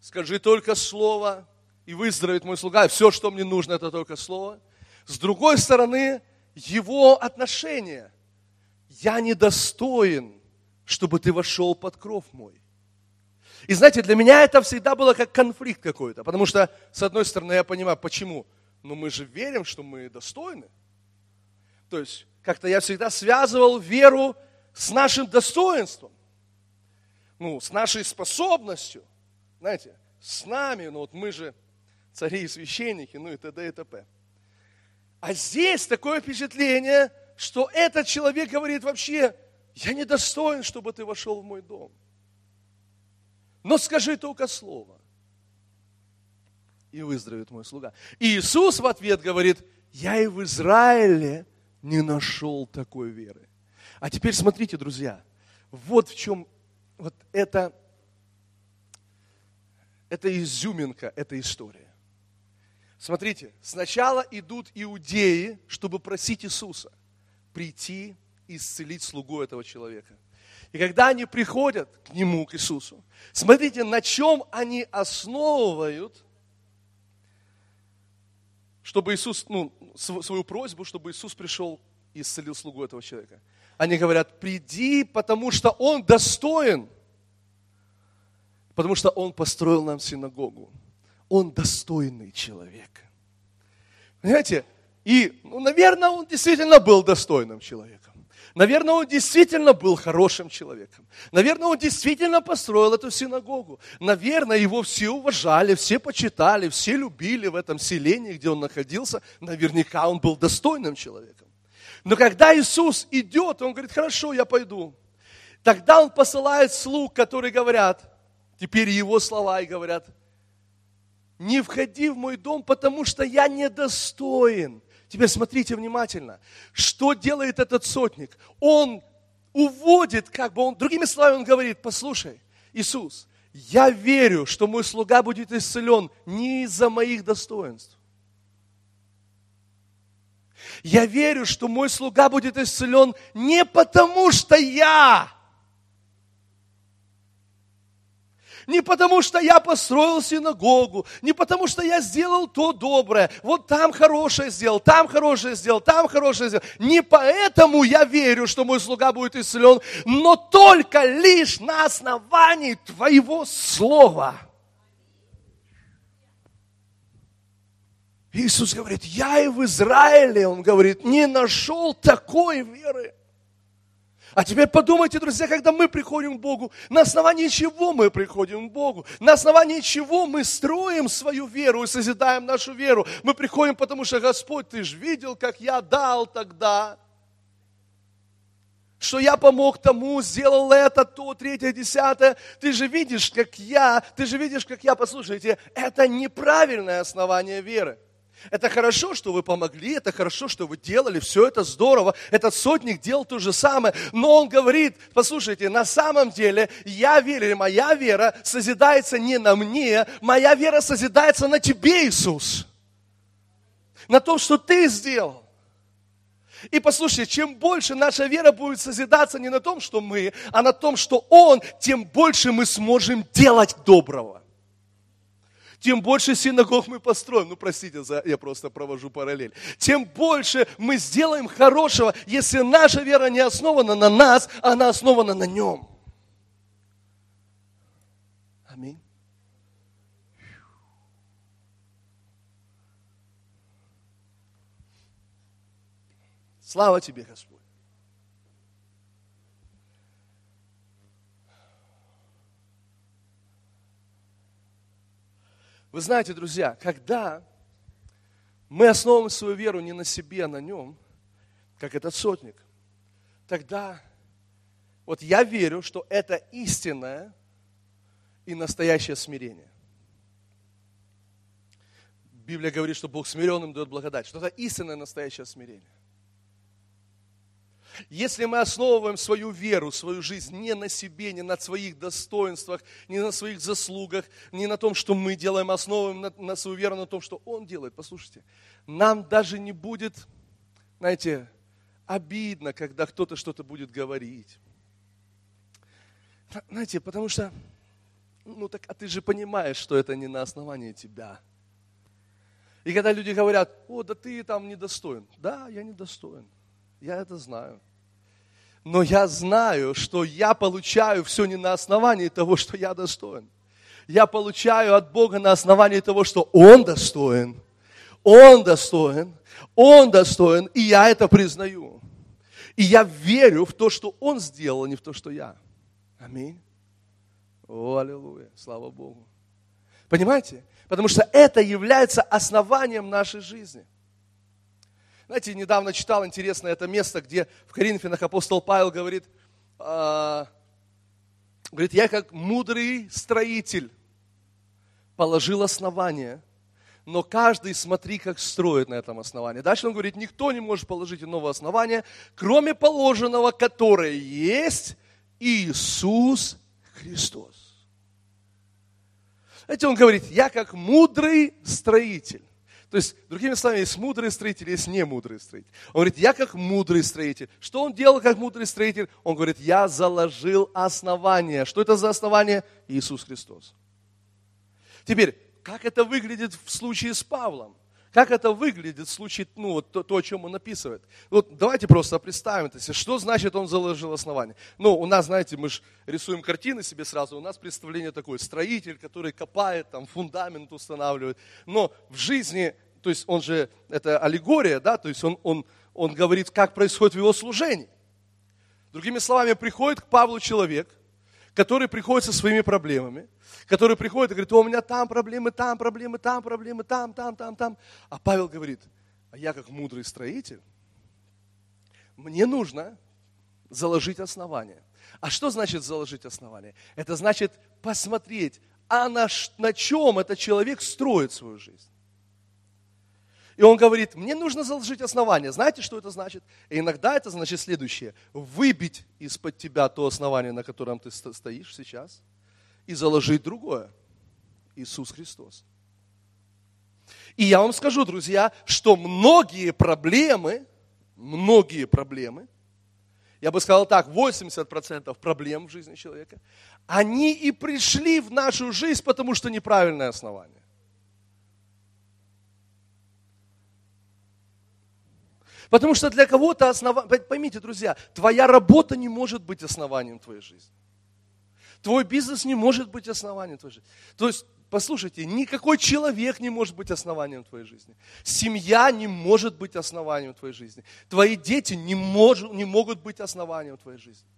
S1: скажи только Слово, и выздоровеет мой слуга, все, что мне нужно, это только Слово. С другой стороны, его отношение. Я недостоин чтобы ты вошел под кров мой. И знаете, для меня это всегда было как конфликт какой-то, потому что, с одной стороны, я понимаю, почему? Но мы же верим, что мы достойны. То есть, как-то я всегда связывал веру с нашим достоинством, ну, с нашей способностью, знаете, с нами, ну вот мы же цари и священники, ну и т.д. и т.п. А здесь такое впечатление, что этот человек говорит вообще, я не достоин, чтобы ты вошел в мой дом. Но скажи только слово, и выздоровеет мой слуга. И Иисус в ответ говорит, я и в Израиле не нашел такой веры. А теперь смотрите, друзья, вот в чем вот это, это изюминка этой истории. Смотрите, сначала идут иудеи, чтобы просить Иисуса прийти и исцелить слугу этого человека. И когда они приходят к нему, к Иисусу, смотрите, на чем они основывают, чтобы Иисус, ну, свою просьбу, чтобы Иисус пришел и исцелил слугу этого человека. Они говорят, приди, потому что он достоин, потому что он построил нам синагогу. Он достойный человек. Понимаете? И, ну, наверное, он действительно был достойным человеком. Наверное, он действительно был хорошим человеком. Наверное, он действительно построил эту синагогу. Наверное, его все уважали, все почитали, все любили в этом селении, где он находился. Наверняка он был достойным человеком. Но когда Иисус идет, он говорит, хорошо, я пойду. Тогда он посылает слуг, которые говорят, теперь его слова и говорят, не входи в мой дом, потому что я недостоин Теперь смотрите внимательно, что делает этот сотник. Он уводит, как бы он, другими словами, он говорит, послушай, Иисус, я верю, что мой слуга будет исцелен не из-за моих достоинств. Я верю, что мой слуга будет исцелен не потому, что я Не потому, что я построил синагогу, не потому, что я сделал то доброе, вот там хорошее сделал, там хорошее сделал, там хорошее сделал. Не поэтому я верю, что мой слуга будет исцелен, но только лишь на основании Твоего Слова. Иисус говорит, я и в Израиле, Он говорит, не нашел такой веры. А теперь подумайте, друзья, когда мы приходим к Богу, на основании чего мы приходим к Богу? На основании чего мы строим свою веру и созидаем нашу веру? Мы приходим, потому что, Господь, Ты же видел, как я дал тогда, что я помог тому, сделал это, то, третье, десятое. Ты же видишь, как я, ты же видишь, как я, послушайте, это неправильное основание веры. Это хорошо, что вы помогли, это хорошо, что вы делали, все это здорово. Этот сотник делал то же самое. Но он говорит, послушайте, на самом деле я верю, моя вера созидается не на мне, моя вера созидается на тебе, Иисус. На том, что ты сделал. И послушайте, чем больше наша вера будет созидаться не на том, что мы, а на том, что Он, тем больше мы сможем делать доброго тем больше синагог мы построим. Ну, простите, за, я просто провожу параллель. Тем больше мы сделаем хорошего, если наша вера не основана на нас, а она основана на нем. Аминь. Слава тебе, Господь. Вы знаете, друзья, когда мы основываем свою веру не на себе, а на нем, как этот сотник, тогда вот я верю, что это истинное и настоящее смирение. Библия говорит, что Бог смиренным дает благодать, что это истинное настоящее смирение. Если мы основываем свою веру, свою жизнь не на себе, не на своих достоинствах, не на своих заслугах, не на том, что мы делаем, основываем на, на свою веру на том, что Он делает, послушайте, нам даже не будет, знаете, обидно, когда кто-то что-то будет говорить. Знаете, потому что, ну так, а ты же понимаешь, что это не на основании тебя. И когда люди говорят, о, да ты там недостоин. Да, я недостоин. Я это знаю. Но я знаю, что я получаю все не на основании того, что я достоин. Я получаю от Бога на основании того, что Он достоин. Он достоин. Он достоин. И я это признаю. И я верю в то, что Он сделал, а не в то, что я. Аминь. О, аллилуйя. Слава Богу. Понимаете? Потому что это является основанием нашей жизни. Знаете, недавно читал интересное это место, где в Коринфянах апостол Павел говорит, э, говорит, я как мудрый строитель положил основание, но каждый смотри, как строит на этом основании. Дальше он говорит, никто не может положить иного основания, кроме положенного, которое есть Иисус Христос. Знаете, он говорит, я как мудрый строитель. То есть, другими словами, есть мудрый строитель, есть не мудрый строитель. Он говорит, я как мудрый строитель. Что он делал как мудрый строитель? Он говорит, я заложил основание. Что это за основание? Иисус Христос. Теперь, как это выглядит в случае с Павлом? Как это выглядит в случае, ну, вот то, то, о чем он описывает? Вот давайте просто представим это себе. Что значит он заложил основание? Ну, у нас, знаете, мы же рисуем картины себе сразу, у нас представление такое, строитель, который копает, там, фундамент устанавливает. Но в жизни, то есть он же, это аллегория, да, то есть он, он, он говорит, как происходит в его служении. Другими словами, приходит к Павлу человек, который приходит со своими проблемами, который приходит и говорит, у меня там проблемы, там проблемы, там проблемы, там, там, там, там. А Павел говорит, а я как мудрый строитель, мне нужно заложить основание. А что значит заложить основание? Это значит посмотреть, а на, на чем этот человек строит свою жизнь. И он говорит, мне нужно заложить основание. Знаете, что это значит? И иногда это значит следующее. Выбить из-под тебя то основание, на котором ты стоишь сейчас, и заложить другое. Иисус Христос. И я вам скажу, друзья, что многие проблемы, многие проблемы, я бы сказал так, 80% проблем в жизни человека, они и пришли в нашу жизнь, потому что неправильное основание. Потому что для кого-то основание, поймите, друзья, твоя работа не может быть основанием твоей жизни. Твой бизнес не может быть основанием твоей жизни. То есть, послушайте, никакой человек не может быть основанием твоей жизни. Семья не может быть основанием твоей жизни. Твои дети не, мож, не могут быть основанием твоей жизни.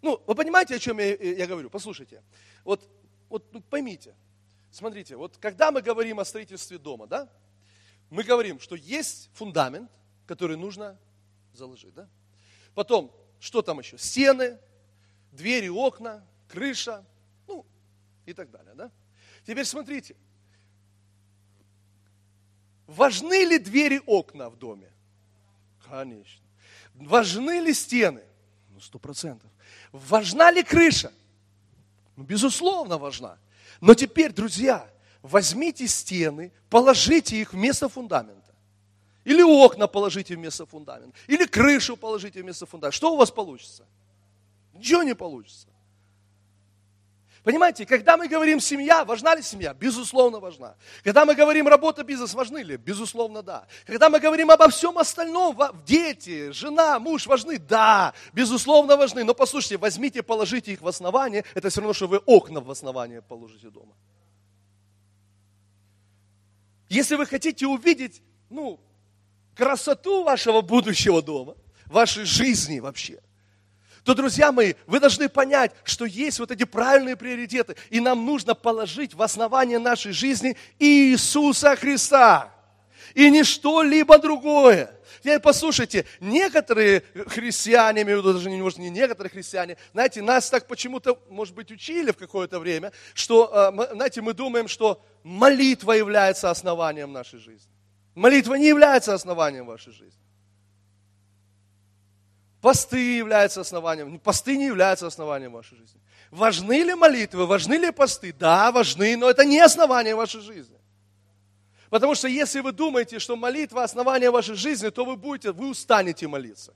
S1: Ну, вы понимаете, о чем я, я говорю? Послушайте, вот, вот ну, поймите, смотрите, вот когда мы говорим о строительстве дома, да, мы говорим, что есть фундамент, который нужно заложить. Да? Потом, что там еще? Стены, двери, окна, крыша, ну и так далее. Да? Теперь смотрите, важны ли двери, окна в доме? Конечно. Важны ли стены? Ну, сто процентов. Важна ли крыша? Ну, безусловно, важна. Но теперь, друзья, возьмите стены, положите их вместо фундамента. Или окна положите вместо фундамента. Или крышу положите вместо фундамента. Что у вас получится? Ничего не получится. Понимаете, когда мы говорим семья, важна ли семья? Безусловно, важна. Когда мы говорим работа, бизнес, важны ли? Безусловно, да. Когда мы говорим обо всем остальном, дети, жена, муж важны? Да, безусловно, важны. Но послушайте, возьмите, положите их в основание, это все равно, что вы окна в основание положите дома. Если вы хотите увидеть, ну, красоту вашего будущего дома, вашей жизни вообще, то, друзья мои, вы должны понять, что есть вот эти правильные приоритеты, и нам нужно положить в основание нашей жизни Иисуса Христа, и не что-либо другое. Теперь послушайте, некоторые христиане, имею в виду даже не, может, не некоторые христиане, знаете, нас так почему-то, может быть, учили в какое-то время, что, э, знаете, мы думаем, что молитва является основанием нашей жизни. Молитва не является основанием вашей жизни. Посты являются основанием. Посты не являются основанием вашей жизни. Важны ли молитвы, важны ли посты? Да, важны, но это не основание вашей жизни. Потому что если вы думаете, что молитва основание вашей жизни, то вы будете, вы устанете молиться.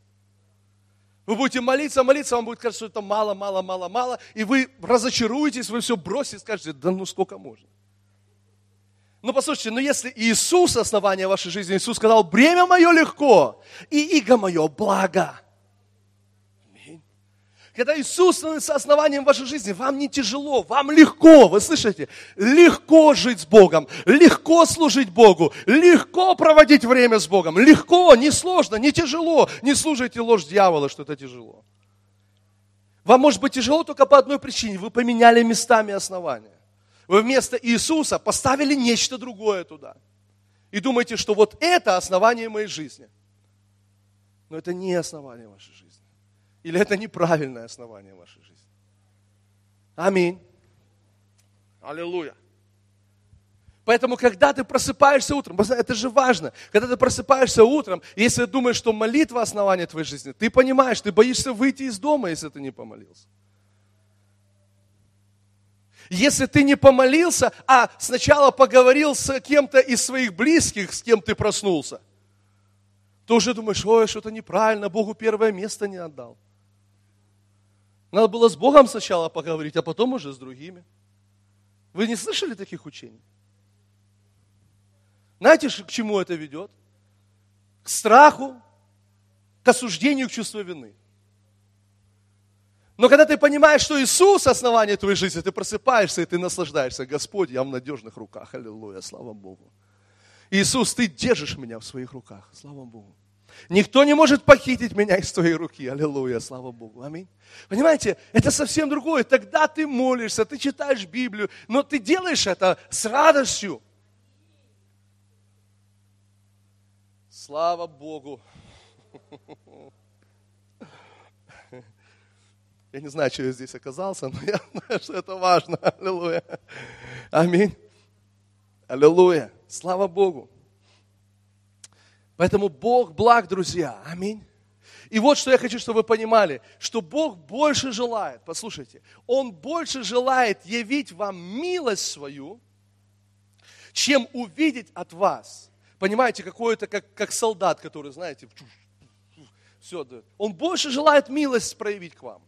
S1: Вы будете молиться, молиться, вам будет казаться, что это мало, мало, мало, мало, и вы разочаруетесь, вы все бросите, скажете, да ну сколько можно. Ну послушайте, ну если Иисус основание вашей жизни, Иисус сказал, бремя мое легко, и иго мое благо. Когда Иисус становится основанием вашей жизни, вам не тяжело, вам легко, вы слышите? Легко жить с Богом, легко служить Богу, легко проводить время с Богом, легко, не сложно, не тяжело. Не служите ложь дьявола, что это тяжело. Вам может быть тяжело только по одной причине. Вы поменяли местами основания. Вы вместо Иисуса поставили нечто другое туда. И думаете, что вот это основание моей жизни. Но это не основание вашей жизни. Или это неправильное основание вашей жизни? Аминь. Аллилуйя. Поэтому, когда ты просыпаешься утром, это же важно, когда ты просыпаешься утром, если думаешь, что молитва основание твоей жизни, ты понимаешь, ты боишься выйти из дома, если ты не помолился. Если ты не помолился, а сначала поговорил с кем-то из своих близких, с кем ты проснулся, то уже думаешь, ой, что-то неправильно, Богу первое место не отдал. Надо было с Богом сначала поговорить, а потом уже с другими. Вы не слышали таких учений? Знаете, к чему это ведет? К страху, к осуждению, к чувству вины. Но когда ты понимаешь, что Иисус основание твоей жизни, ты просыпаешься и ты наслаждаешься. Господь, я в надежных руках. Аллилуйя, слава Богу. Иисус, ты держишь меня в своих руках. Слава Богу. Никто не может похитить меня из твоей руки. Аллилуйя, слава Богу. Аминь. Понимаете, это совсем другое. Тогда ты молишься, ты читаешь Библию, но ты делаешь это с радостью. Слава Богу. Я не знаю, что я здесь оказался, но я знаю, что это важно. Аллилуйя. Аминь. Аллилуйя. Слава Богу. Поэтому Бог благ, друзья. Аминь. И вот что я хочу, чтобы вы понимали, что Бог больше желает, послушайте, Он больше желает явить вам милость свою, чем увидеть от вас. Понимаете, какой-то как, как солдат, который, знаете, все, он больше желает милость проявить к вам.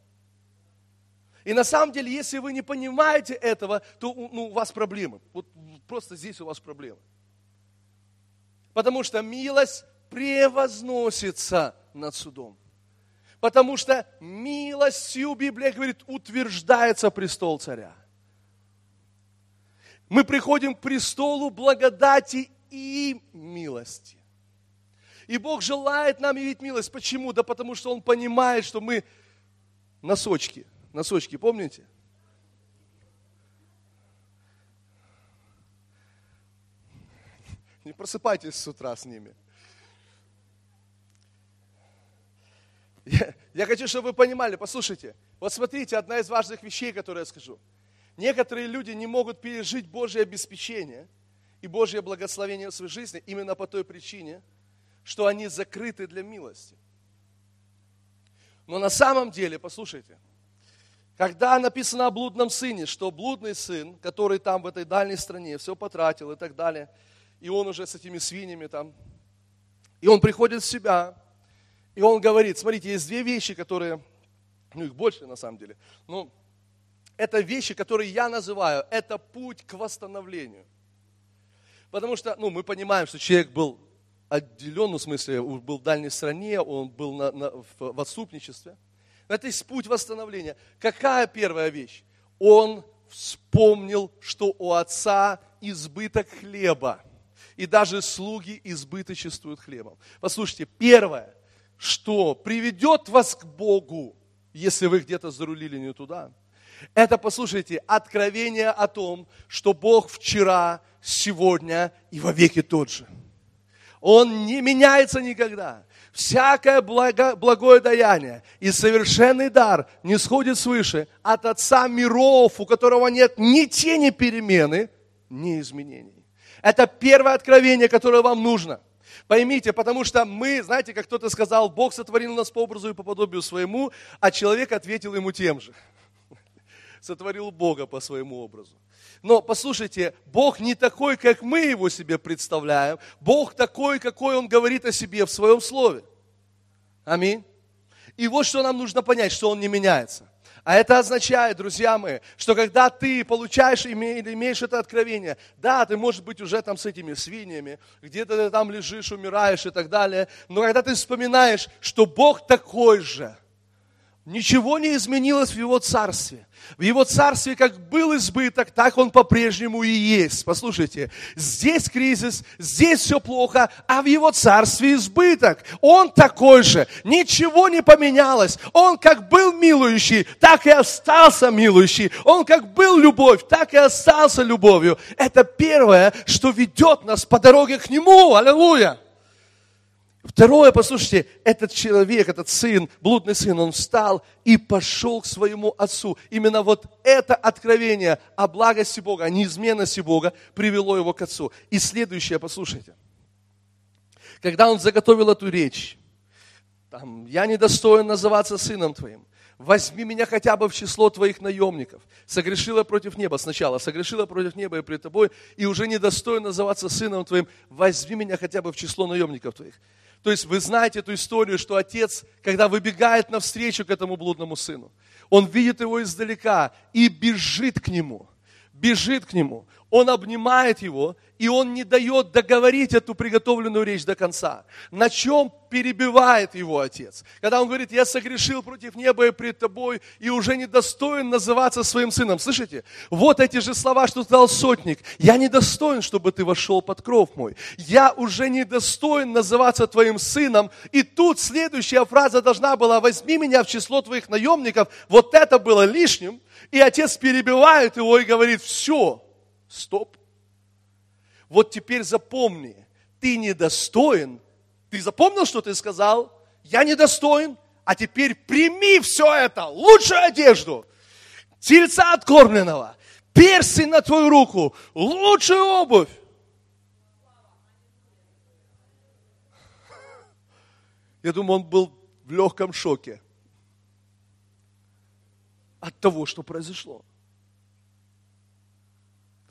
S1: И на самом деле, если вы не понимаете этого, то ну, у вас проблемы. Вот просто здесь у вас проблемы. Потому что милость превозносится над судом. Потому что милостью, Библия говорит, утверждается престол царя. Мы приходим к престолу благодати и милости. И Бог желает нам явить милость. Почему? Да потому что Он понимает, что мы носочки – Носочки, помните? Не просыпайтесь с утра с ними. Я, я хочу, чтобы вы понимали, послушайте, вот смотрите, одна из важных вещей, которую я скажу. Некоторые люди не могут пережить Божье обеспечение и Божье благословение в своей жизни именно по той причине, что они закрыты для милости. Но на самом деле, послушайте, когда написано о блудном сыне, что блудный сын, который там в этой дальней стране все потратил и так далее, и он уже с этими свиньями там, и он приходит в себя, и он говорит, смотрите, есть две вещи, которые, ну их больше на самом деле, но это вещи, которые я называю, это путь к восстановлению. Потому что, ну, мы понимаем, что человек был отделен, ну, в смысле, был в дальней стране, он был на, на, в, в отступничестве – это есть путь восстановления. Какая первая вещь? Он вспомнил, что у отца избыток хлеба. И даже слуги избыточествуют хлебом. Послушайте, первое, что приведет вас к Богу, если вы где-то зарулили не туда, это, послушайте, откровение о том, что Бог вчера, сегодня и во веки тот же. Он не меняется никогда всякое благо, благое даяние и совершенный дар не сходит свыше от Отца миров, у которого нет ни тени перемены, ни изменений. Это первое откровение, которое вам нужно. Поймите, потому что мы, знаете, как кто-то сказал, Бог сотворил нас по образу и по подобию своему, а человек ответил ему тем же. Сотворил Бога по своему образу. Но послушайте, Бог не такой, как мы его себе представляем. Бог такой, какой он говорит о себе в своем слове. Аминь. И вот что нам нужно понять, что он не меняется. А это означает, друзья мои, что когда ты получаешь, имеешь это откровение, да, ты, может быть, уже там с этими свиньями, где-то ты там лежишь, умираешь и так далее, но когда ты вспоминаешь, что Бог такой же, ничего не изменилось в Его Царстве, в его царстве как был избыток, так он по-прежнему и есть. Послушайте, здесь кризис, здесь все плохо, а в его царстве избыток. Он такой же, ничего не поменялось. Он как был милующий, так и остался милующий. Он как был любовь, так и остался любовью. Это первое, что ведет нас по дороге к Нему. Аллилуйя! Второе, послушайте, этот человек, этот сын, блудный сын, он встал и пошел к своему отцу. Именно вот это откровение о благости Бога, о неизменности Бога привело его к отцу. И следующее, послушайте. Когда он заготовил эту речь, там, я недостоин называться сыном твоим, Возьми меня хотя бы в число твоих наемников. Согрешила против неба сначала, согрешила против неба и пред тобой, и уже недостоин называться сыном твоим. Возьми меня хотя бы в число наемников твоих. То есть вы знаете эту историю, что отец, когда выбегает навстречу к этому блудному сыну, он видит его издалека и бежит к нему, бежит к нему он обнимает его, и он не дает договорить эту приготовленную речь до конца. На чем перебивает его отец? Когда он говорит, я согрешил против неба и пред тобой, и уже не достоин называться своим сыном. Слышите? Вот эти же слова, что сказал сотник. Я не достоин, чтобы ты вошел под кров мой. Я уже не достоин называться твоим сыном. И тут следующая фраза должна была, возьми меня в число твоих наемников. Вот это было лишним. И отец перебивает его и говорит, все, Стоп. Вот теперь запомни, ты недостоин. Ты запомнил, что ты сказал? Я недостоин. А теперь прими все это, лучшую одежду, тельца откормленного, перси на твою руку, лучшую обувь. Я думаю, он был в легком шоке от того, что произошло.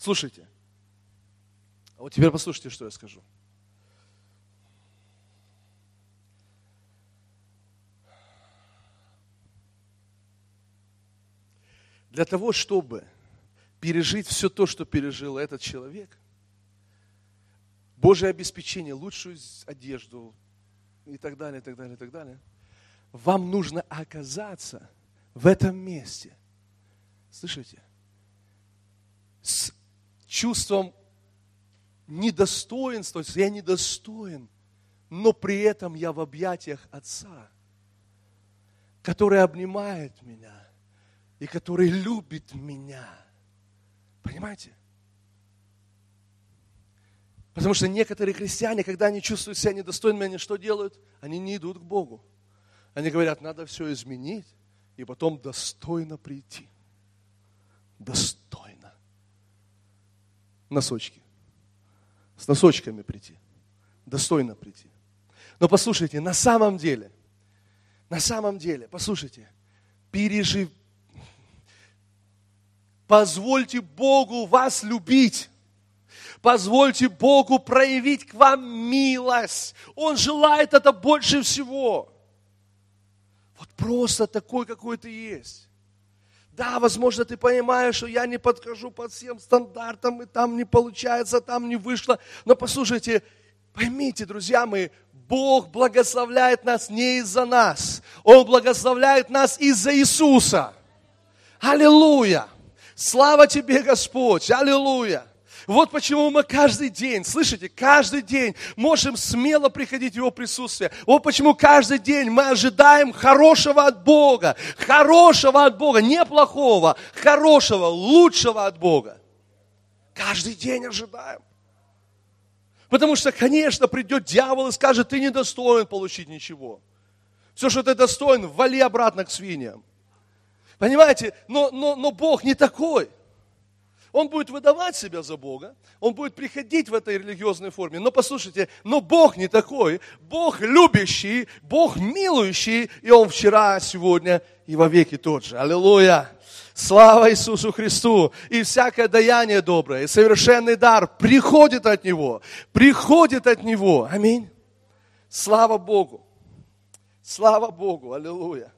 S1: Слушайте. А вот теперь послушайте, что я скажу. Для того, чтобы пережить все то, что пережил этот человек, Божье обеспечение, лучшую одежду и так далее, и так далее, и так далее, вам нужно оказаться в этом месте. Слышите? С чувством недостоинства, то есть я недостоин, но при этом я в объятиях Отца, который обнимает меня и который любит меня. Понимаете? Потому что некоторые христиане, когда они чувствуют себя недостойными, они что делают? Они не идут к Богу. Они говорят, надо все изменить и потом достойно прийти. Достойно носочки. С носочками прийти. Достойно прийти. Но послушайте, на самом деле, на самом деле, послушайте, пережив... Позвольте Богу вас любить. Позвольте Богу проявить к вам милость. Он желает это больше всего. Вот просто такой, какой ты есть. Да, возможно, ты понимаешь, что я не подхожу под всем стандартам, и там не получается, там не вышло. Но послушайте, поймите, друзья мои, Бог благословляет нас не из-за нас. Он благословляет нас из-за Иисуса. Аллилуйя! Слава тебе, Господь! Аллилуйя! Вот почему мы каждый день, слышите, каждый день можем смело приходить в Его присутствие. Вот почему каждый день мы ожидаем хорошего от Бога. Хорошего от Бога, не плохого, хорошего, лучшего от Бога. Каждый день ожидаем. Потому что, конечно, придет дьявол и скажет, ты не достоин получить ничего. Все, что ты достоин, вали обратно к свиньям. Понимаете, но, но, но Бог не такой. Он будет выдавать себя за Бога, он будет приходить в этой религиозной форме. Но послушайте, но Бог не такой. Бог любящий, Бог милующий, и Он вчера, сегодня и во веки тот же. Аллилуйя! Слава Иисусу Христу! И всякое даяние доброе, и совершенный дар приходит от Него, приходит от Него. Аминь. Слава Богу! Слава Богу! Аллилуйя!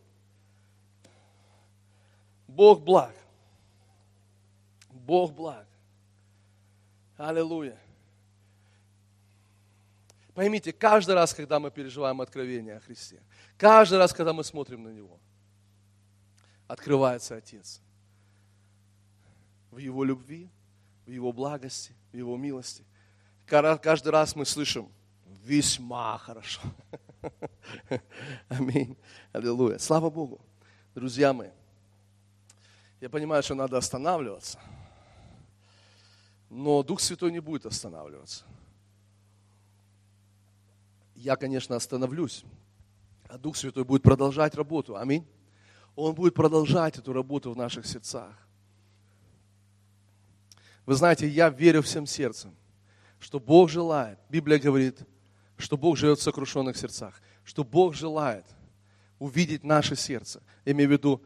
S1: Бог благ. Бог благ. Аллилуйя. Поймите, каждый раз, когда мы переживаем откровение о Христе, каждый раз, когда мы смотрим на Него, открывается Отец. В Его любви, в Его благости, в Его милости. Каждый раз мы слышим весьма хорошо. Аминь. Аллилуйя. Слава Богу. Друзья мои, я понимаю, что надо останавливаться – но Дух Святой не будет останавливаться. Я, конечно, остановлюсь, а Дух Святой будет продолжать работу. Аминь. Он будет продолжать эту работу в наших сердцах. Вы знаете, я верю всем сердцем, что Бог желает, Библия говорит, что Бог живет в сокрушенных сердцах, что Бог желает увидеть наше сердце. Я имею в виду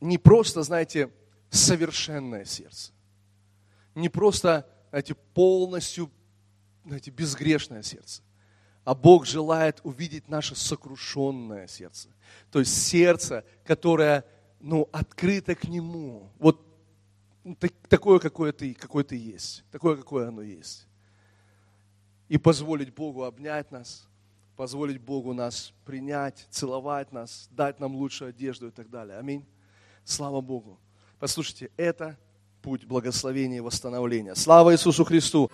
S1: не просто, знаете, совершенное сердце, не просто, знаете, полностью, знаете, безгрешное сердце, а Бог желает увидеть наше сокрушенное сердце. То есть сердце, которое, ну, открыто к Нему. Вот ну, такое, какое ты, какое ты есть. Такое, какое оно есть. И позволить Богу обнять нас, позволить Богу нас принять, целовать нас, дать нам лучшую одежду и так далее. Аминь. Слава Богу. Послушайте, это путь благословения и восстановления. Слава Иисусу Христу!